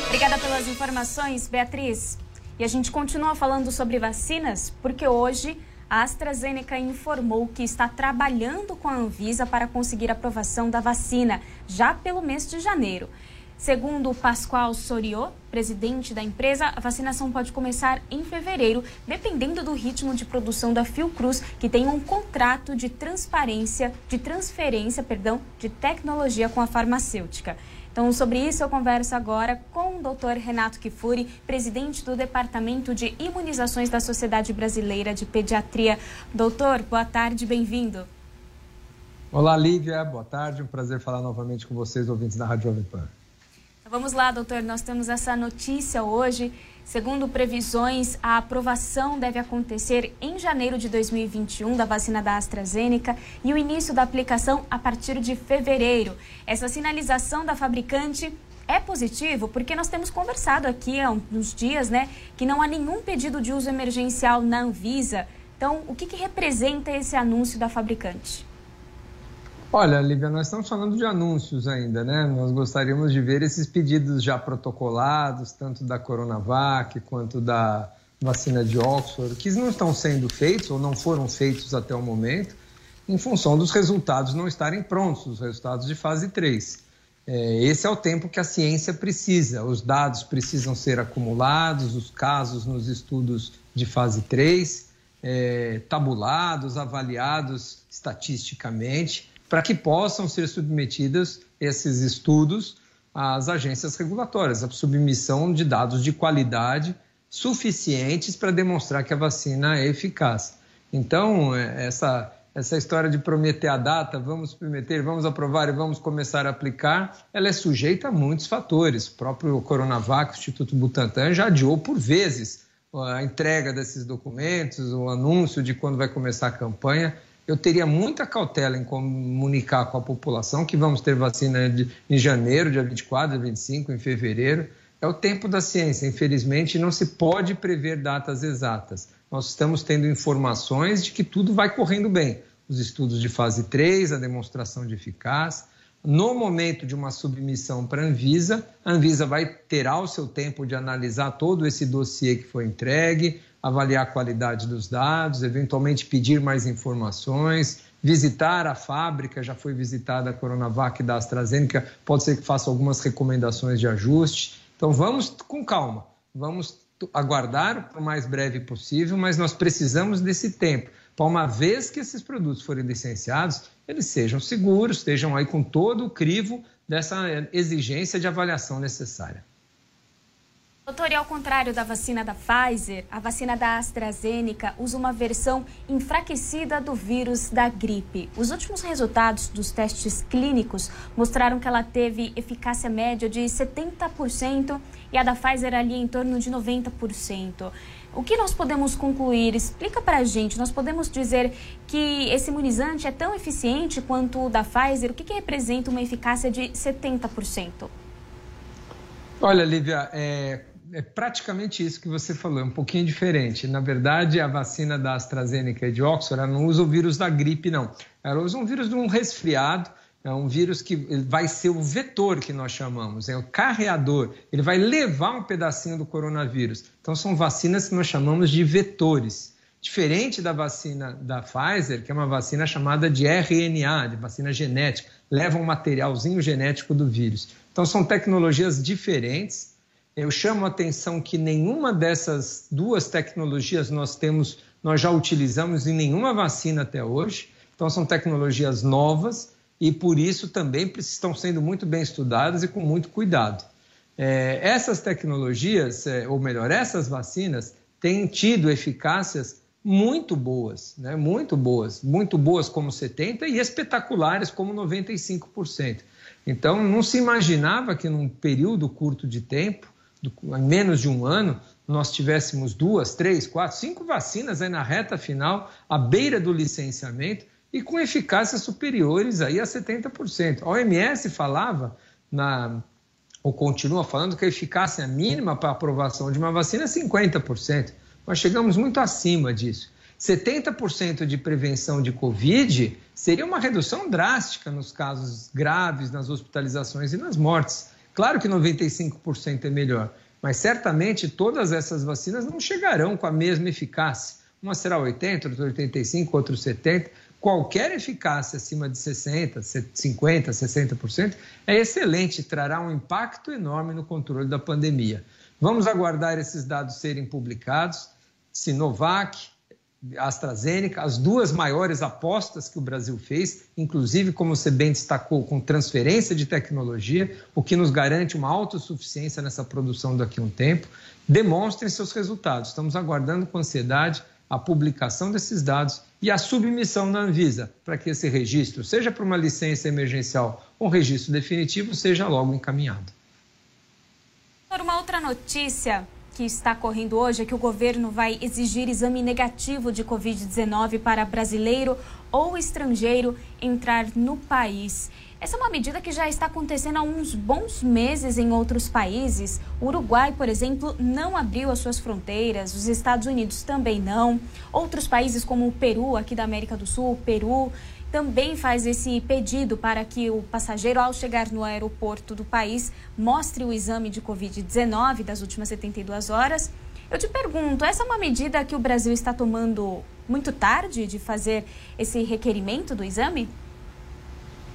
Obrigada pelas informações, Beatriz. E a gente continua falando sobre vacinas, porque hoje a AstraZeneca informou que está trabalhando com a Anvisa para conseguir aprovação da vacina já pelo mês de janeiro. Segundo Pascoal Soriot, presidente da empresa, a vacinação pode começar em fevereiro, dependendo do ritmo de produção da Fiocruz, que tem um contrato de transparência, de transferência, perdão, de tecnologia com a farmacêutica. Então, sobre isso, eu converso agora com o Dr. Renato Kifuri, presidente do Departamento de Imunizações da Sociedade Brasileira de Pediatria. Doutor, boa tarde, bem-vindo. Olá, Lívia, boa tarde. Um prazer falar novamente com vocês, ouvintes da Rádio Jovem Pan. Vamos lá, doutor. Nós temos essa notícia hoje. Segundo previsões, a aprovação deve acontecer em janeiro de 2021 da vacina da AstraZeneca e o início da aplicação a partir de fevereiro. Essa sinalização da fabricante é positivo porque nós temos conversado aqui há uns dias, né, que não há nenhum pedido de uso emergencial na Anvisa. Então, o que, que representa esse anúncio da fabricante? Olha, Lívia, nós estamos falando de anúncios ainda, né? Nós gostaríamos de ver esses pedidos já protocolados, tanto da Coronavac quanto da vacina de Oxford, que não estão sendo feitos ou não foram feitos até o momento, em função dos resultados não estarem prontos, os resultados de fase 3. É, esse é o tempo que a ciência precisa. Os dados precisam ser acumulados, os casos nos estudos de fase 3, é, tabulados, avaliados estatisticamente para que possam ser submetidos esses estudos às agências regulatórias, a submissão de dados de qualidade suficientes para demonstrar que a vacina é eficaz. Então, é, essa, essa história de prometer a data, vamos prometer, vamos aprovar e vamos começar a aplicar, ela é sujeita a muitos fatores. O próprio Coronavac, o Instituto Butantan, já adiou por vezes a entrega desses documentos, o anúncio de quando vai começar a campanha eu teria muita cautela em comunicar com a população que vamos ter vacina em janeiro, dia 24, dia 25, em fevereiro. É o tempo da ciência. Infelizmente, não se pode prever datas exatas. Nós estamos tendo informações de que tudo vai correndo bem. Os estudos de fase 3, a demonstração de eficácia. No momento de uma submissão para a Anvisa, a Anvisa vai ter o seu tempo de analisar todo esse dossiê que foi entregue, avaliar a qualidade dos dados, eventualmente pedir mais informações, visitar a fábrica, já foi visitada a Coronavac da AstraZeneca, pode ser que faça algumas recomendações de ajuste. Então vamos com calma, vamos aguardar o mais breve possível, mas nós precisamos desse tempo para uma vez que esses produtos forem licenciados, eles sejam seguros, estejam aí com todo o crivo dessa exigência de avaliação necessária. Doutor, e ao contrário da vacina da Pfizer, a vacina da AstraZeneca usa uma versão enfraquecida do vírus da gripe. Os últimos resultados dos testes clínicos mostraram que ela teve eficácia média de 70% e a da Pfizer ali em torno de 90%. O que nós podemos concluir? Explica para a gente. Nós podemos dizer que esse imunizante é tão eficiente quanto o da Pfizer? O que, que representa uma eficácia de 70%? Olha, Lívia, é, é praticamente isso que você falou, é um pouquinho diferente. Na verdade, a vacina da AstraZeneca e de Oxford ela não usa o vírus da gripe, não. Ela usa um vírus de um resfriado, é um vírus que vai ser o vetor que nós chamamos, é o carreador. Ele vai levar um pedacinho do coronavírus. Então, são vacinas que nós chamamos de vetores. Diferente da vacina da Pfizer, que é uma vacina chamada de RNA, de vacina genética, leva um materialzinho genético do vírus. Então, são tecnologias diferentes eu chamo a atenção que nenhuma dessas duas tecnologias nós temos, nós já utilizamos em nenhuma vacina até hoje. Então são tecnologias novas e por isso também estão sendo muito bem estudadas e com muito cuidado. É, essas tecnologias, é, ou melhor, essas vacinas têm tido eficácias muito boas, né? muito boas, muito boas como 70% e espetaculares como 95%. Então não se imaginava que num período curto de tempo em menos de um ano, nós tivéssemos duas, três, quatro, cinco vacinas aí na reta final, à beira do licenciamento e com eficácias superiores aí a 70%. A OMS falava, na, ou continua falando, que a eficácia mínima para aprovação de uma vacina é 50%. Nós chegamos muito acima disso. 70% de prevenção de Covid seria uma redução drástica nos casos graves, nas hospitalizações e nas mortes. Claro que 95% é melhor, mas certamente todas essas vacinas não chegarão com a mesma eficácia. Uma será 80, outra 85, outra 70. Qualquer eficácia acima de 60, 50, 60% é excelente, trará um impacto enorme no controle da pandemia. Vamos aguardar esses dados serem publicados. Sinovac, AstraZeneca, as duas maiores apostas que o Brasil fez, inclusive, como você bem destacou, com transferência de tecnologia, o que nos garante uma autossuficiência nessa produção daqui a um tempo, demonstrem seus resultados. Estamos aguardando com ansiedade a publicação desses dados e a submissão na Anvisa, para que esse registro, seja para uma licença emergencial ou um registro definitivo, seja logo encaminhado. Uma outra notícia, que está correndo hoje é que o governo vai exigir exame negativo de Covid-19 para brasileiro ou estrangeiro entrar no país. Essa é uma medida que já está acontecendo há uns bons meses em outros países. O Uruguai, por exemplo, não abriu as suas fronteiras, os Estados Unidos também não. Outros países, como o Peru, aqui da América do Sul, Peru, também faz esse pedido para que o passageiro, ao chegar no aeroporto do país, mostre o exame de Covid-19 das últimas 72 horas. Eu te pergunto, essa é uma medida que o Brasil está tomando muito tarde de fazer esse requerimento do exame?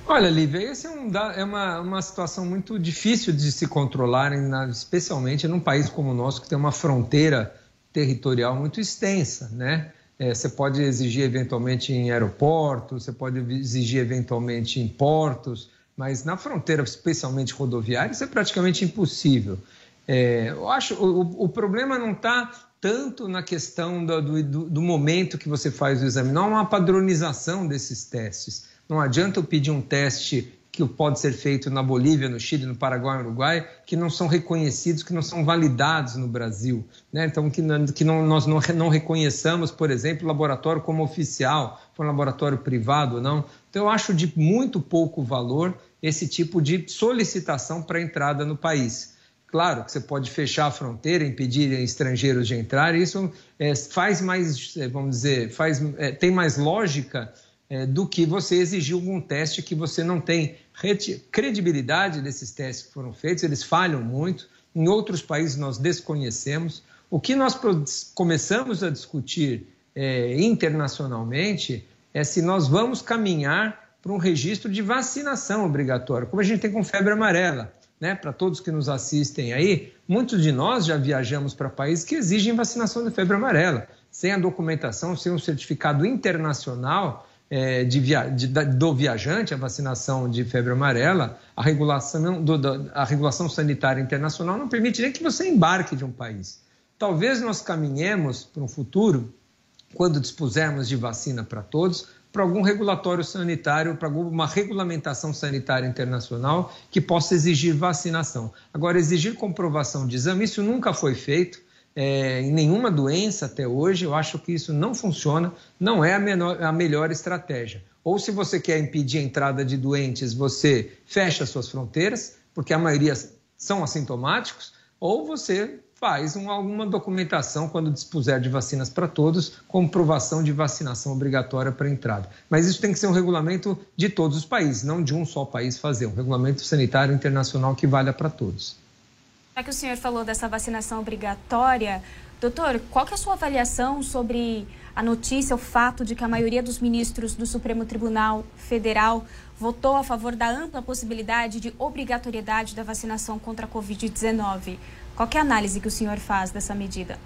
Olha, Lívia, essa é, um, é uma, uma situação muito difícil de se controlar, especialmente num país como o nosso, que tem uma fronteira territorial muito extensa, né? É, você pode exigir eventualmente em aeroportos, você pode exigir eventualmente em portos, mas na fronteira, especialmente rodoviária, isso é praticamente impossível. É, eu acho o, o problema não está tanto na questão do, do, do, momento que você faz o exame, não há uma padronização desses testes. Não adianta eu pedir um teste que pode ser feito na Bolívia, no Chile, no Paraguai, no Uruguai, que não são reconhecidos, que não são validados no Brasil. Né? Então, que, não, que não, nós não, não reconheçamos, por exemplo, o laboratório como oficial, for um laboratório privado ou não. Então, eu acho de muito pouco valor esse tipo de solicitação para entrada no país. Claro que você pode fechar a fronteira, impedir estrangeiros de entrar, isso é, faz mais, é, vamos dizer, faz, é, tem mais lógica é, do que você exigir algum teste que você não tem credibilidade desses testes que foram feitos, eles falham muito. Em outros países nós desconhecemos. O que nós começamos a discutir é, internacionalmente é se nós vamos caminhar para um registro de vacinação obrigatório, como a gente tem com febre amarela. Né? Para todos que nos assistem aí, muitos de nós já viajamos para países que exigem vacinação de febre amarela. Sem a documentação, sem um certificado internacional, é, de via, de, do viajante, a vacinação de febre amarela, a regulação, do, a regulação sanitária internacional não permite nem que você embarque de um país. Talvez nós caminhemos para um futuro, quando dispusermos de vacina para todos, para algum regulatório sanitário, para alguma regulamentação sanitária internacional que possa exigir vacinação. Agora, exigir comprovação de exame, isso nunca foi feito é, em nenhuma doença até hoje. Eu acho que isso não funciona, não é a, menor, a melhor estratégia. Ou se você quer impedir a entrada de doentes, você fecha suas fronteiras, porque a maioria são assintomáticos, ou você faz um, alguma documentação quando dispuser de vacinas para todos, comprovação de vacinação obrigatória para entrada. Mas isso tem que ser um regulamento de todos os países, não de um só país fazer, um regulamento sanitário internacional que valha para todos. Já que o senhor falou dessa vacinação obrigatória, doutor, qual que é a sua avaliação sobre a notícia, o fato de que a maioria dos ministros do Supremo Tribunal Federal votou a favor da ampla possibilidade de obrigatoriedade da vacinação contra a Covid-19? Qual é a análise que o senhor faz dessa medida?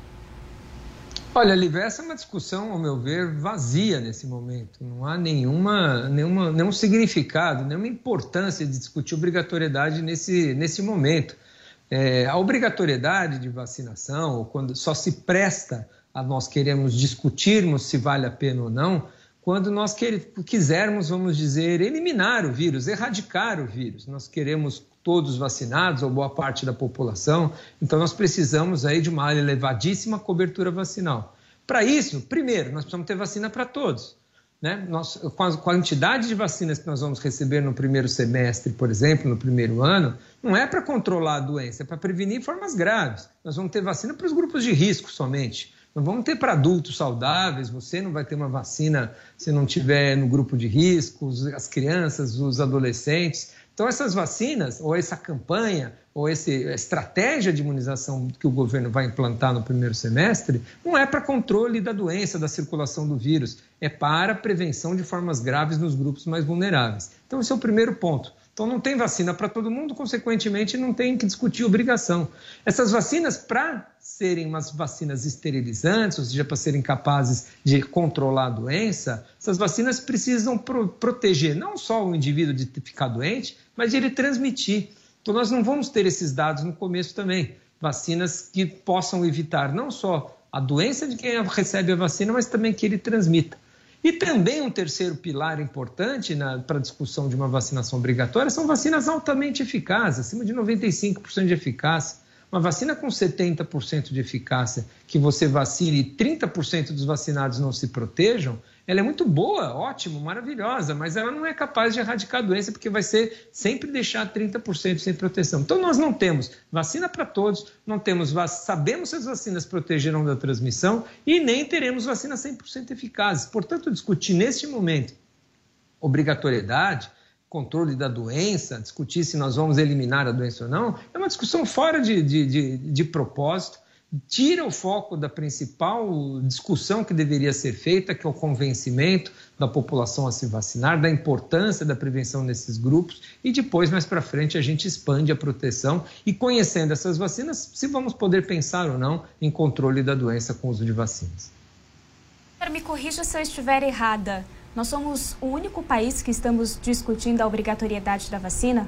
Olha, Lívia, essa é uma discussão, ao meu ver, vazia nesse momento. Não há nenhuma, nenhuma, nenhum significado, nenhuma importância de discutir obrigatoriedade nesse, nesse momento. É, a obrigatoriedade de vacinação, quando só se presta a nós queremos discutirmos se vale a pena ou não, quando nós quisermos, vamos dizer, eliminar o vírus, erradicar o vírus. Nós queremos todos vacinados, ou boa parte da população, então nós precisamos aí de uma elevadíssima cobertura vacinal. Para isso, primeiro, nós precisamos ter vacina para todos. Né? Nós, com a quantidade de vacinas que nós vamos receber no primeiro semestre, por exemplo, no primeiro ano, não é para controlar a doença, é para prevenir formas graves. Nós vamos ter vacina para os grupos de risco somente. Não vamos ter para adultos saudáveis, você não vai ter uma vacina se não tiver no grupo de risco, as crianças, os adolescentes. Então, essas vacinas, ou essa campanha, ou essa estratégia de imunização que o governo vai implantar no primeiro semestre, não é para controle da doença, da circulação do vírus, é para prevenção de formas graves nos grupos mais vulneráveis. Então, esse é o primeiro ponto. Então, não tem vacina para todo mundo, consequentemente, não tem que discutir obrigação. Essas vacinas, para serem umas vacinas esterilizantes, ou seja, para serem capazes de controlar a doença, essas vacinas precisam pro proteger não só o indivíduo de ficar doente, mas de ele transmitir. Então, nós não vamos ter esses dados no começo também. Vacinas que possam evitar não só a doença de quem recebe a vacina, mas também que ele transmita. E também um terceiro pilar importante para a discussão de uma vacinação obrigatória são vacinas altamente eficazes, acima de 95% de eficácia. Uma vacina com 70% de eficácia, que você vacine e 30% dos vacinados não se protejam, ela é muito boa, ótimo, maravilhosa, mas ela não é capaz de erradicar a doença porque vai ser sempre deixar 30% sem proteção. Então nós não temos vacina para todos, não temos sabemos se as vacinas protegerão da transmissão e nem teremos vacina 100% eficazes. Portanto, discutir neste momento obrigatoriedade, controle da doença, discutir se nós vamos eliminar a doença ou não, é uma discussão fora de, de, de, de propósito tira o foco da principal discussão que deveria ser feita, que é o convencimento da população a se vacinar, da importância da prevenção nesses grupos e depois, mais para frente, a gente expande a proteção e conhecendo essas vacinas, se vamos poder pensar ou não em controle da doença com o uso de vacinas. Me corrija se eu estiver errada. Nós somos o único país que estamos discutindo a obrigatoriedade da vacina?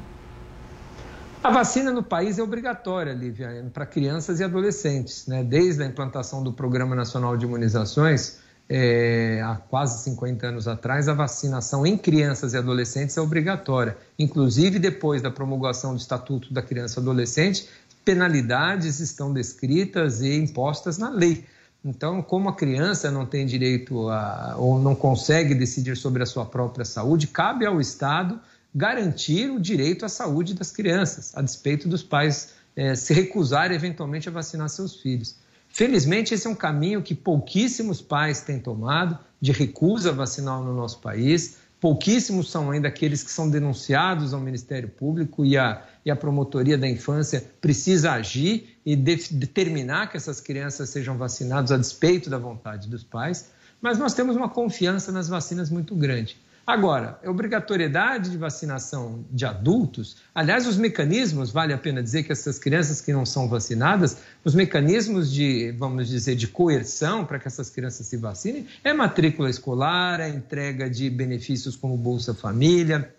A vacina no país é obrigatória, Lívia, para crianças e adolescentes. Né? Desde a implantação do Programa Nacional de Imunizações, é, há quase 50 anos atrás, a vacinação em crianças e adolescentes é obrigatória. Inclusive, depois da promulgação do Estatuto da Criança e Adolescente, penalidades estão descritas e impostas na lei. Então, como a criança não tem direito a, ou não consegue decidir sobre a sua própria saúde, cabe ao Estado garantir o direito à saúde das crianças, a despeito dos pais é, se recusarem eventualmente a vacinar seus filhos. Felizmente, esse é um caminho que pouquíssimos pais têm tomado de recusa vacinal no nosso país. Pouquíssimos são ainda aqueles que são denunciados ao Ministério Público e a, e a promotoria da infância precisa agir e de, determinar que essas crianças sejam vacinadas a despeito da vontade dos pais. Mas nós temos uma confiança nas vacinas muito grande. Agora, a obrigatoriedade de vacinação de adultos, aliás, os mecanismos, vale a pena dizer que essas crianças que não são vacinadas, os mecanismos de, vamos dizer, de coerção para que essas crianças se vacinem é matrícula escolar, é entrega de benefícios como Bolsa Família,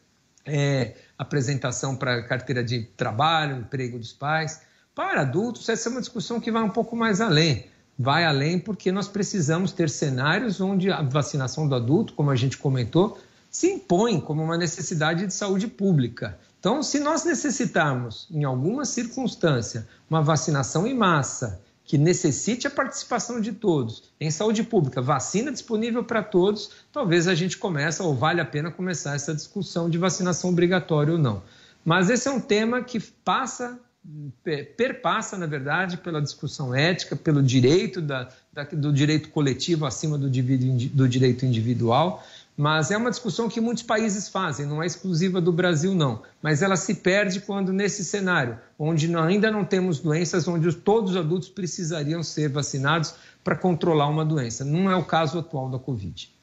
é apresentação para carteira de trabalho, emprego dos pais. Para adultos, essa é uma discussão que vai um pouco mais além vai além porque nós precisamos ter cenários onde a vacinação do adulto, como a gente comentou, se impõe como uma necessidade de saúde pública. Então, se nós necessitarmos, em alguma circunstância, uma vacinação em massa que necessite a participação de todos em saúde pública, vacina disponível para todos, talvez a gente comece ou vale a pena começar essa discussão de vacinação obrigatória ou não. Mas esse é um tema que passa perpassa, na verdade, pela discussão ética, pelo direito da, da, do direito coletivo acima do, do direito individual. Mas é uma discussão que muitos países fazem, não é exclusiva do Brasil, não. Mas ela se perde quando, nesse cenário, onde ainda não temos doenças, onde todos os adultos precisariam ser vacinados para controlar uma doença. Não é o caso atual da Covid.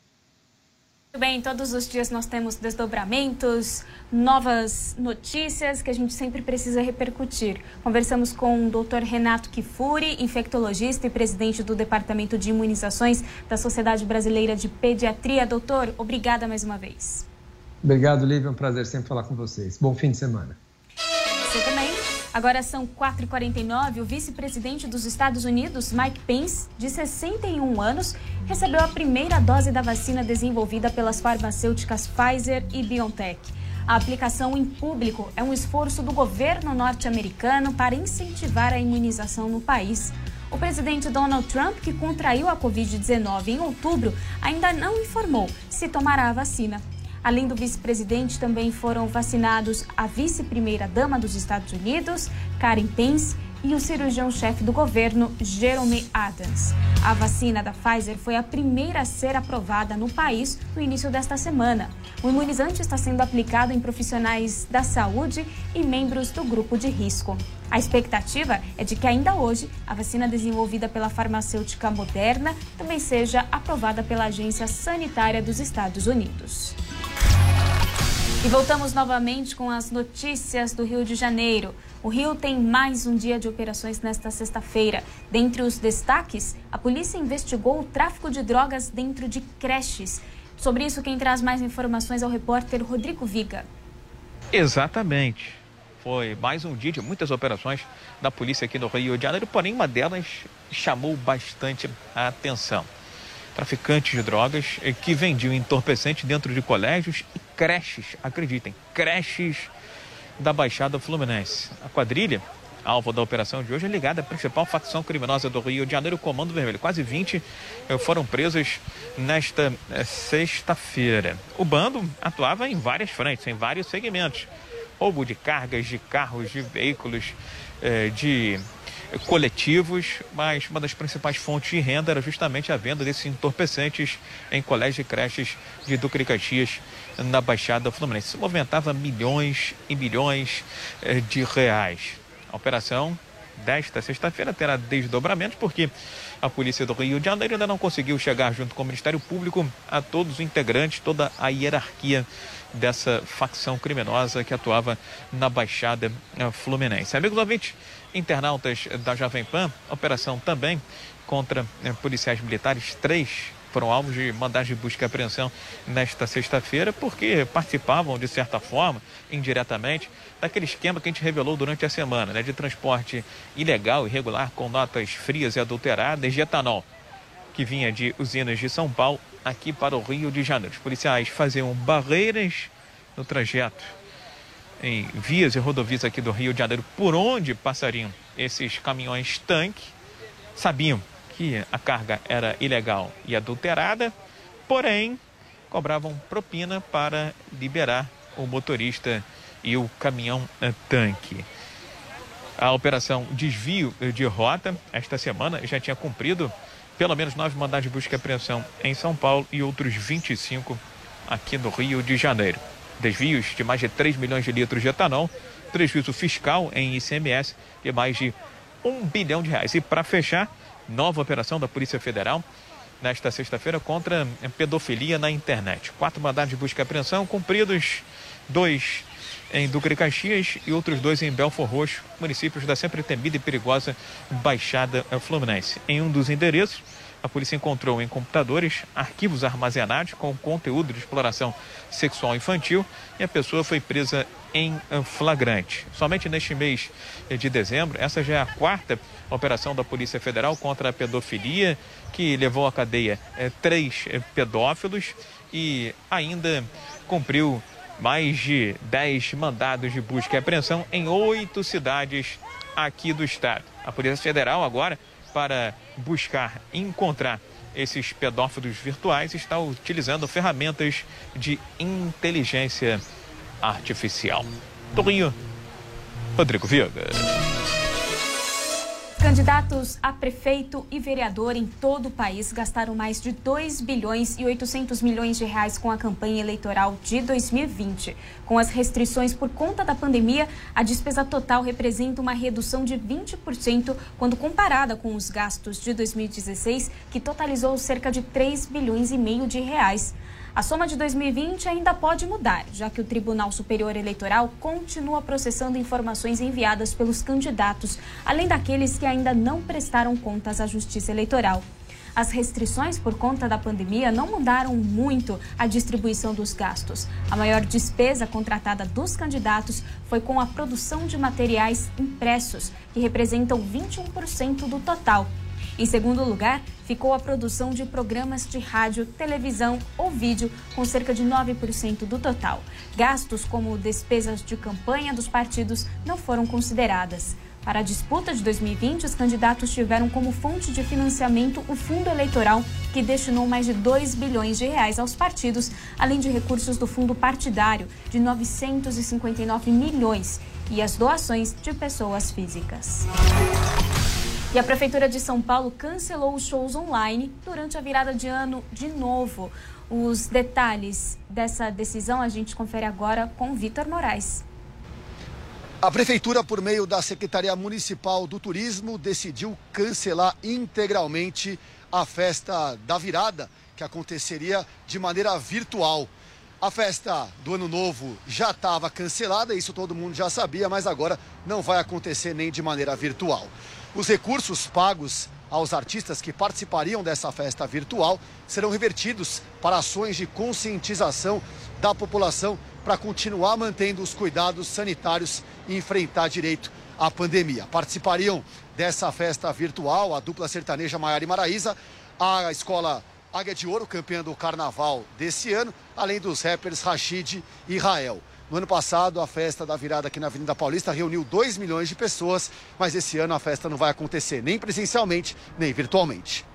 Muito bem, todos os dias nós temos desdobramentos, novas notícias que a gente sempre precisa repercutir. Conversamos com o Dr. Renato Kifuri, infectologista e presidente do Departamento de Imunizações da Sociedade Brasileira de Pediatria. Doutor, obrigada mais uma vez. Obrigado, Lívia. É um prazer sempre falar com vocês. Bom fim de semana. Você também. Agora são 4h49. O vice-presidente dos Estados Unidos, Mike Pence, de 61 anos, recebeu a primeira dose da vacina desenvolvida pelas farmacêuticas Pfizer e BioNTech. A aplicação em público é um esforço do governo norte-americano para incentivar a imunização no país. O presidente Donald Trump, que contraiu a Covid-19 em outubro, ainda não informou se tomará a vacina. Além do vice-presidente, também foram vacinados a vice-primeira-dama dos Estados Unidos, Karen Pence, e o cirurgião-chefe do governo, Jeremy Adams. A vacina da Pfizer foi a primeira a ser aprovada no país no início desta semana. O imunizante está sendo aplicado em profissionais da saúde e membros do grupo de risco. A expectativa é de que ainda hoje a vacina desenvolvida pela farmacêutica Moderna também seja aprovada pela Agência Sanitária dos Estados Unidos. E voltamos novamente com as notícias do Rio de Janeiro. O Rio tem mais um dia de operações nesta sexta-feira. Dentre os destaques, a polícia investigou o tráfico de drogas dentro de creches. Sobre isso, quem traz mais informações é o repórter Rodrigo Viga. Exatamente. Foi mais um dia de muitas operações da polícia aqui no Rio de Janeiro, porém uma delas chamou bastante a atenção traficantes de drogas eh, que vendiam entorpecente dentro de colégios e creches, acreditem, creches da Baixada Fluminense. A quadrilha, alvo da operação de hoje, é ligada à principal facção criminosa do Rio de Janeiro, o Comando Vermelho. Quase 20 eh, foram presos nesta eh, sexta-feira. O bando atuava em várias frentes, em vários segmentos. Roubo de cargas, de carros, de veículos, de coletivos, mas uma das principais fontes de renda era justamente a venda desses entorpecentes em colégios e creches de Duque Caxias, na Baixada Fluminense. Se movimentava milhões e milhões eh, de reais. A operação desta sexta-feira terá desdobramentos, porque a polícia do Rio de Janeiro ainda não conseguiu chegar junto com o Ministério Público a todos os integrantes, toda a hierarquia dessa facção criminosa que atuava na Baixada eh, Fluminense. Amigos ouvintes, internautas da Jovem Pan, operação também contra eh, policiais militares, três foram alvos de mandado de busca e apreensão nesta sexta-feira, porque participavam, de certa forma, indiretamente, daquele esquema que a gente revelou durante a semana, né, de transporte ilegal, irregular, com notas frias e adulteradas de etanol, que vinha de usinas de São Paulo aqui para o Rio de Janeiro. Os policiais faziam barreiras no trajeto em vias e rodovias aqui do Rio de Janeiro por onde passariam esses caminhões tanque, sabiam que a carga era ilegal e adulterada, porém cobravam propina para liberar o motorista e o caminhão tanque. A operação desvio de rota esta semana já tinha cumprido pelo menos nove mandados de busca e apreensão em São Paulo e outros 25 aqui no Rio de Janeiro desvios de mais de 3 milhões de litros de etanol, prejuízo fiscal em ICMS de mais de 1 bilhão de reais. E para fechar, nova operação da Polícia Federal nesta sexta-feira contra pedofilia na internet. Quatro mandados de busca e apreensão cumpridos, dois em de Caxias e outros dois em Belfor Roxo, municípios da sempre temida e perigosa Baixada Fluminense. Em um dos endereços, a polícia encontrou em computadores arquivos armazenados com conteúdo de exploração sexual infantil e a pessoa foi presa em flagrante. Somente neste mês de dezembro, essa já é a quarta operação da Polícia Federal contra a pedofilia, que levou à cadeia é, três é, pedófilos e ainda cumpriu mais de dez mandados de busca e apreensão em oito cidades aqui do estado. A Polícia Federal agora para buscar encontrar esses pedófilos virtuais está utilizando ferramentas de inteligência artificial. Torinho, Rodrigo Viega. Candidatos a prefeito e vereador em todo o país gastaram mais de 2 bilhões e 800 milhões de reais com a campanha eleitoral de 2020. Com as restrições por conta da pandemia, a despesa total representa uma redução de 20% quando comparada com os gastos de 2016, que totalizou cerca de 3 bilhões e meio de reais. A soma de 2020 ainda pode mudar, já que o Tribunal Superior Eleitoral continua processando informações enviadas pelos candidatos, além daqueles que ainda não prestaram contas à Justiça Eleitoral. As restrições por conta da pandemia não mudaram muito a distribuição dos gastos. A maior despesa contratada dos candidatos foi com a produção de materiais impressos, que representam 21% do total. Em segundo lugar, ficou a produção de programas de rádio, televisão ou vídeo, com cerca de 9% do total. Gastos como despesas de campanha dos partidos não foram consideradas. Para a disputa de 2020, os candidatos tiveram como fonte de financiamento o fundo eleitoral, que destinou mais de 2 bilhões de reais aos partidos, além de recursos do fundo partidário, de 959 milhões, e as doações de pessoas físicas. E a Prefeitura de São Paulo cancelou os shows online durante a virada de ano de novo. Os detalhes dessa decisão a gente confere agora com Vitor Moraes. A Prefeitura, por meio da Secretaria Municipal do Turismo, decidiu cancelar integralmente a festa da virada, que aconteceria de maneira virtual. A festa do Ano Novo já estava cancelada, isso todo mundo já sabia, mas agora não vai acontecer nem de maneira virtual. Os recursos pagos aos artistas que participariam dessa festa virtual serão revertidos para ações de conscientização da população para continuar mantendo os cuidados sanitários e enfrentar direito à pandemia. Participariam dessa festa virtual a dupla sertaneja Maiara e Maraíza, a escola Águia de Ouro, campeã do carnaval desse ano, além dos rappers Rashid e Rael. No ano passado, a festa da virada aqui na Avenida Paulista reuniu 2 milhões de pessoas, mas esse ano a festa não vai acontecer nem presencialmente, nem virtualmente.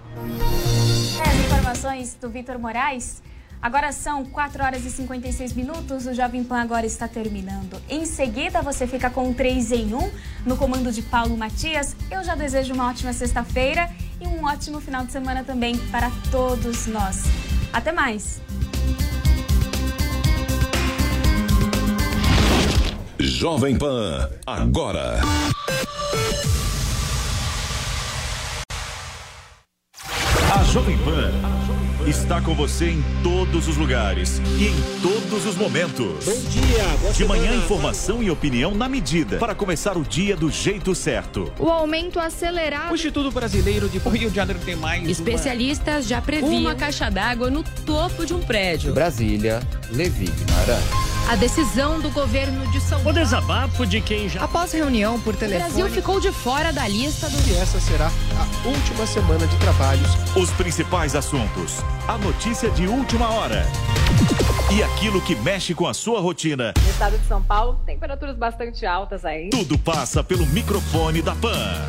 As informações do Vitor Moraes. Agora são 4 horas e 56 minutos, o Jovem Pan agora está terminando. Em seguida, você fica com 3 em 1 no comando de Paulo Matias. Eu já desejo uma ótima sexta-feira e um ótimo final de semana também para todos nós. Até mais! Jovem Pan, agora. A Jovem Pan está com você em todos os lugares e em todos os momentos. Bom dia, De manhã, informação e opinião na medida para começar o dia do jeito certo. O aumento acelerado. O Instituto Brasileiro de Rio de Janeiro tem mais Especialistas já previam. Uma caixa d'água no topo de um prédio. Brasília, Levi Guimarães. A decisão do governo de São Paulo. O desabafo de quem já. Após reunião por telefone. O Brasil ficou de fora da lista do. E essa será a última semana de trabalhos. Os principais assuntos, a notícia de última hora e aquilo que mexe com a sua rotina. No estado de São Paulo, temperaturas bastante altas aí. Tudo passa pelo microfone da Pan.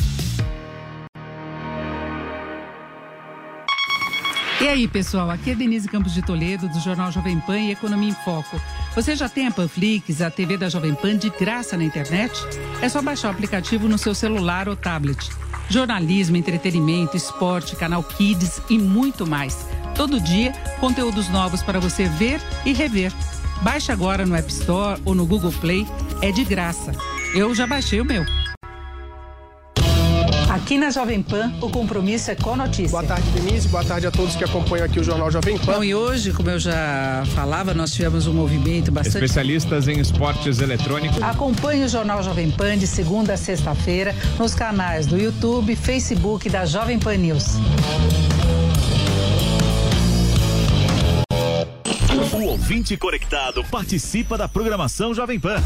E aí, pessoal, aqui é Denise Campos de Toledo, do Jornal Jovem Pan e Economia em Foco. Você já tem a Panflix, a TV da Jovem Pan de graça na internet? É só baixar o aplicativo no seu celular ou tablet. Jornalismo, entretenimento, esporte, canal Kids e muito mais. todo dia conteúdos novos para você ver e rever. Baixe agora no App Store ou no Google Play, é de graça. Eu já baixei o meu. Aqui na Jovem Pan, o compromisso é com a notícia. Boa tarde, Denise. Boa tarde a todos que acompanham aqui o Jornal Jovem Pan. Bom, e hoje, como eu já falava, nós tivemos um movimento bastante. Especialistas em esportes eletrônicos. Acompanhe o Jornal Jovem Pan de segunda a sexta-feira nos canais do YouTube, Facebook da Jovem Pan News. O ouvinte conectado participa da programação Jovem Pan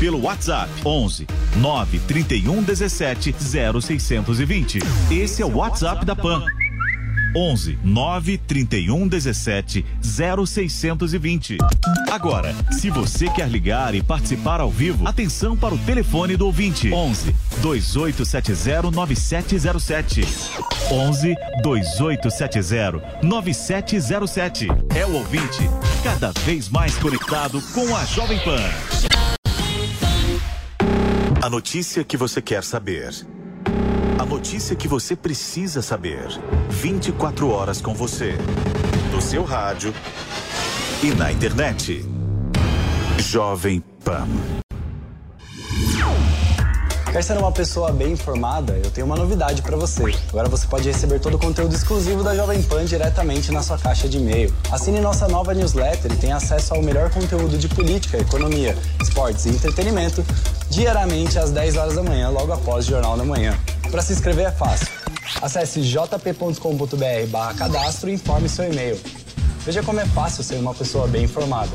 pelo WhatsApp 11 931 17 0620. Esse é o WhatsApp da Pan. 11 931 17 0620. Agora, se você quer ligar e participar ao vivo, atenção para o telefone do ouvinte: 11 2870 9707. 11 2870 9707. É o ouvinte cada vez mais conectado com a Jovem Pan. A notícia que você quer saber. Notícia que você precisa saber. 24 horas com você. No seu rádio e na internet. Jovem Pan. Quer ser uma pessoa bem informada? Eu tenho uma novidade para você. Agora você pode receber todo o conteúdo exclusivo da Jovem Pan diretamente na sua caixa de e-mail. Assine nossa nova newsletter e tenha acesso ao melhor conteúdo de política, economia, esportes e entretenimento diariamente às 10 horas da manhã, logo após o Jornal da Manhã. Para se inscrever é fácil. Acesse jp.com.br barra cadastro e informe seu e-mail. Veja como é fácil ser uma pessoa bem informada.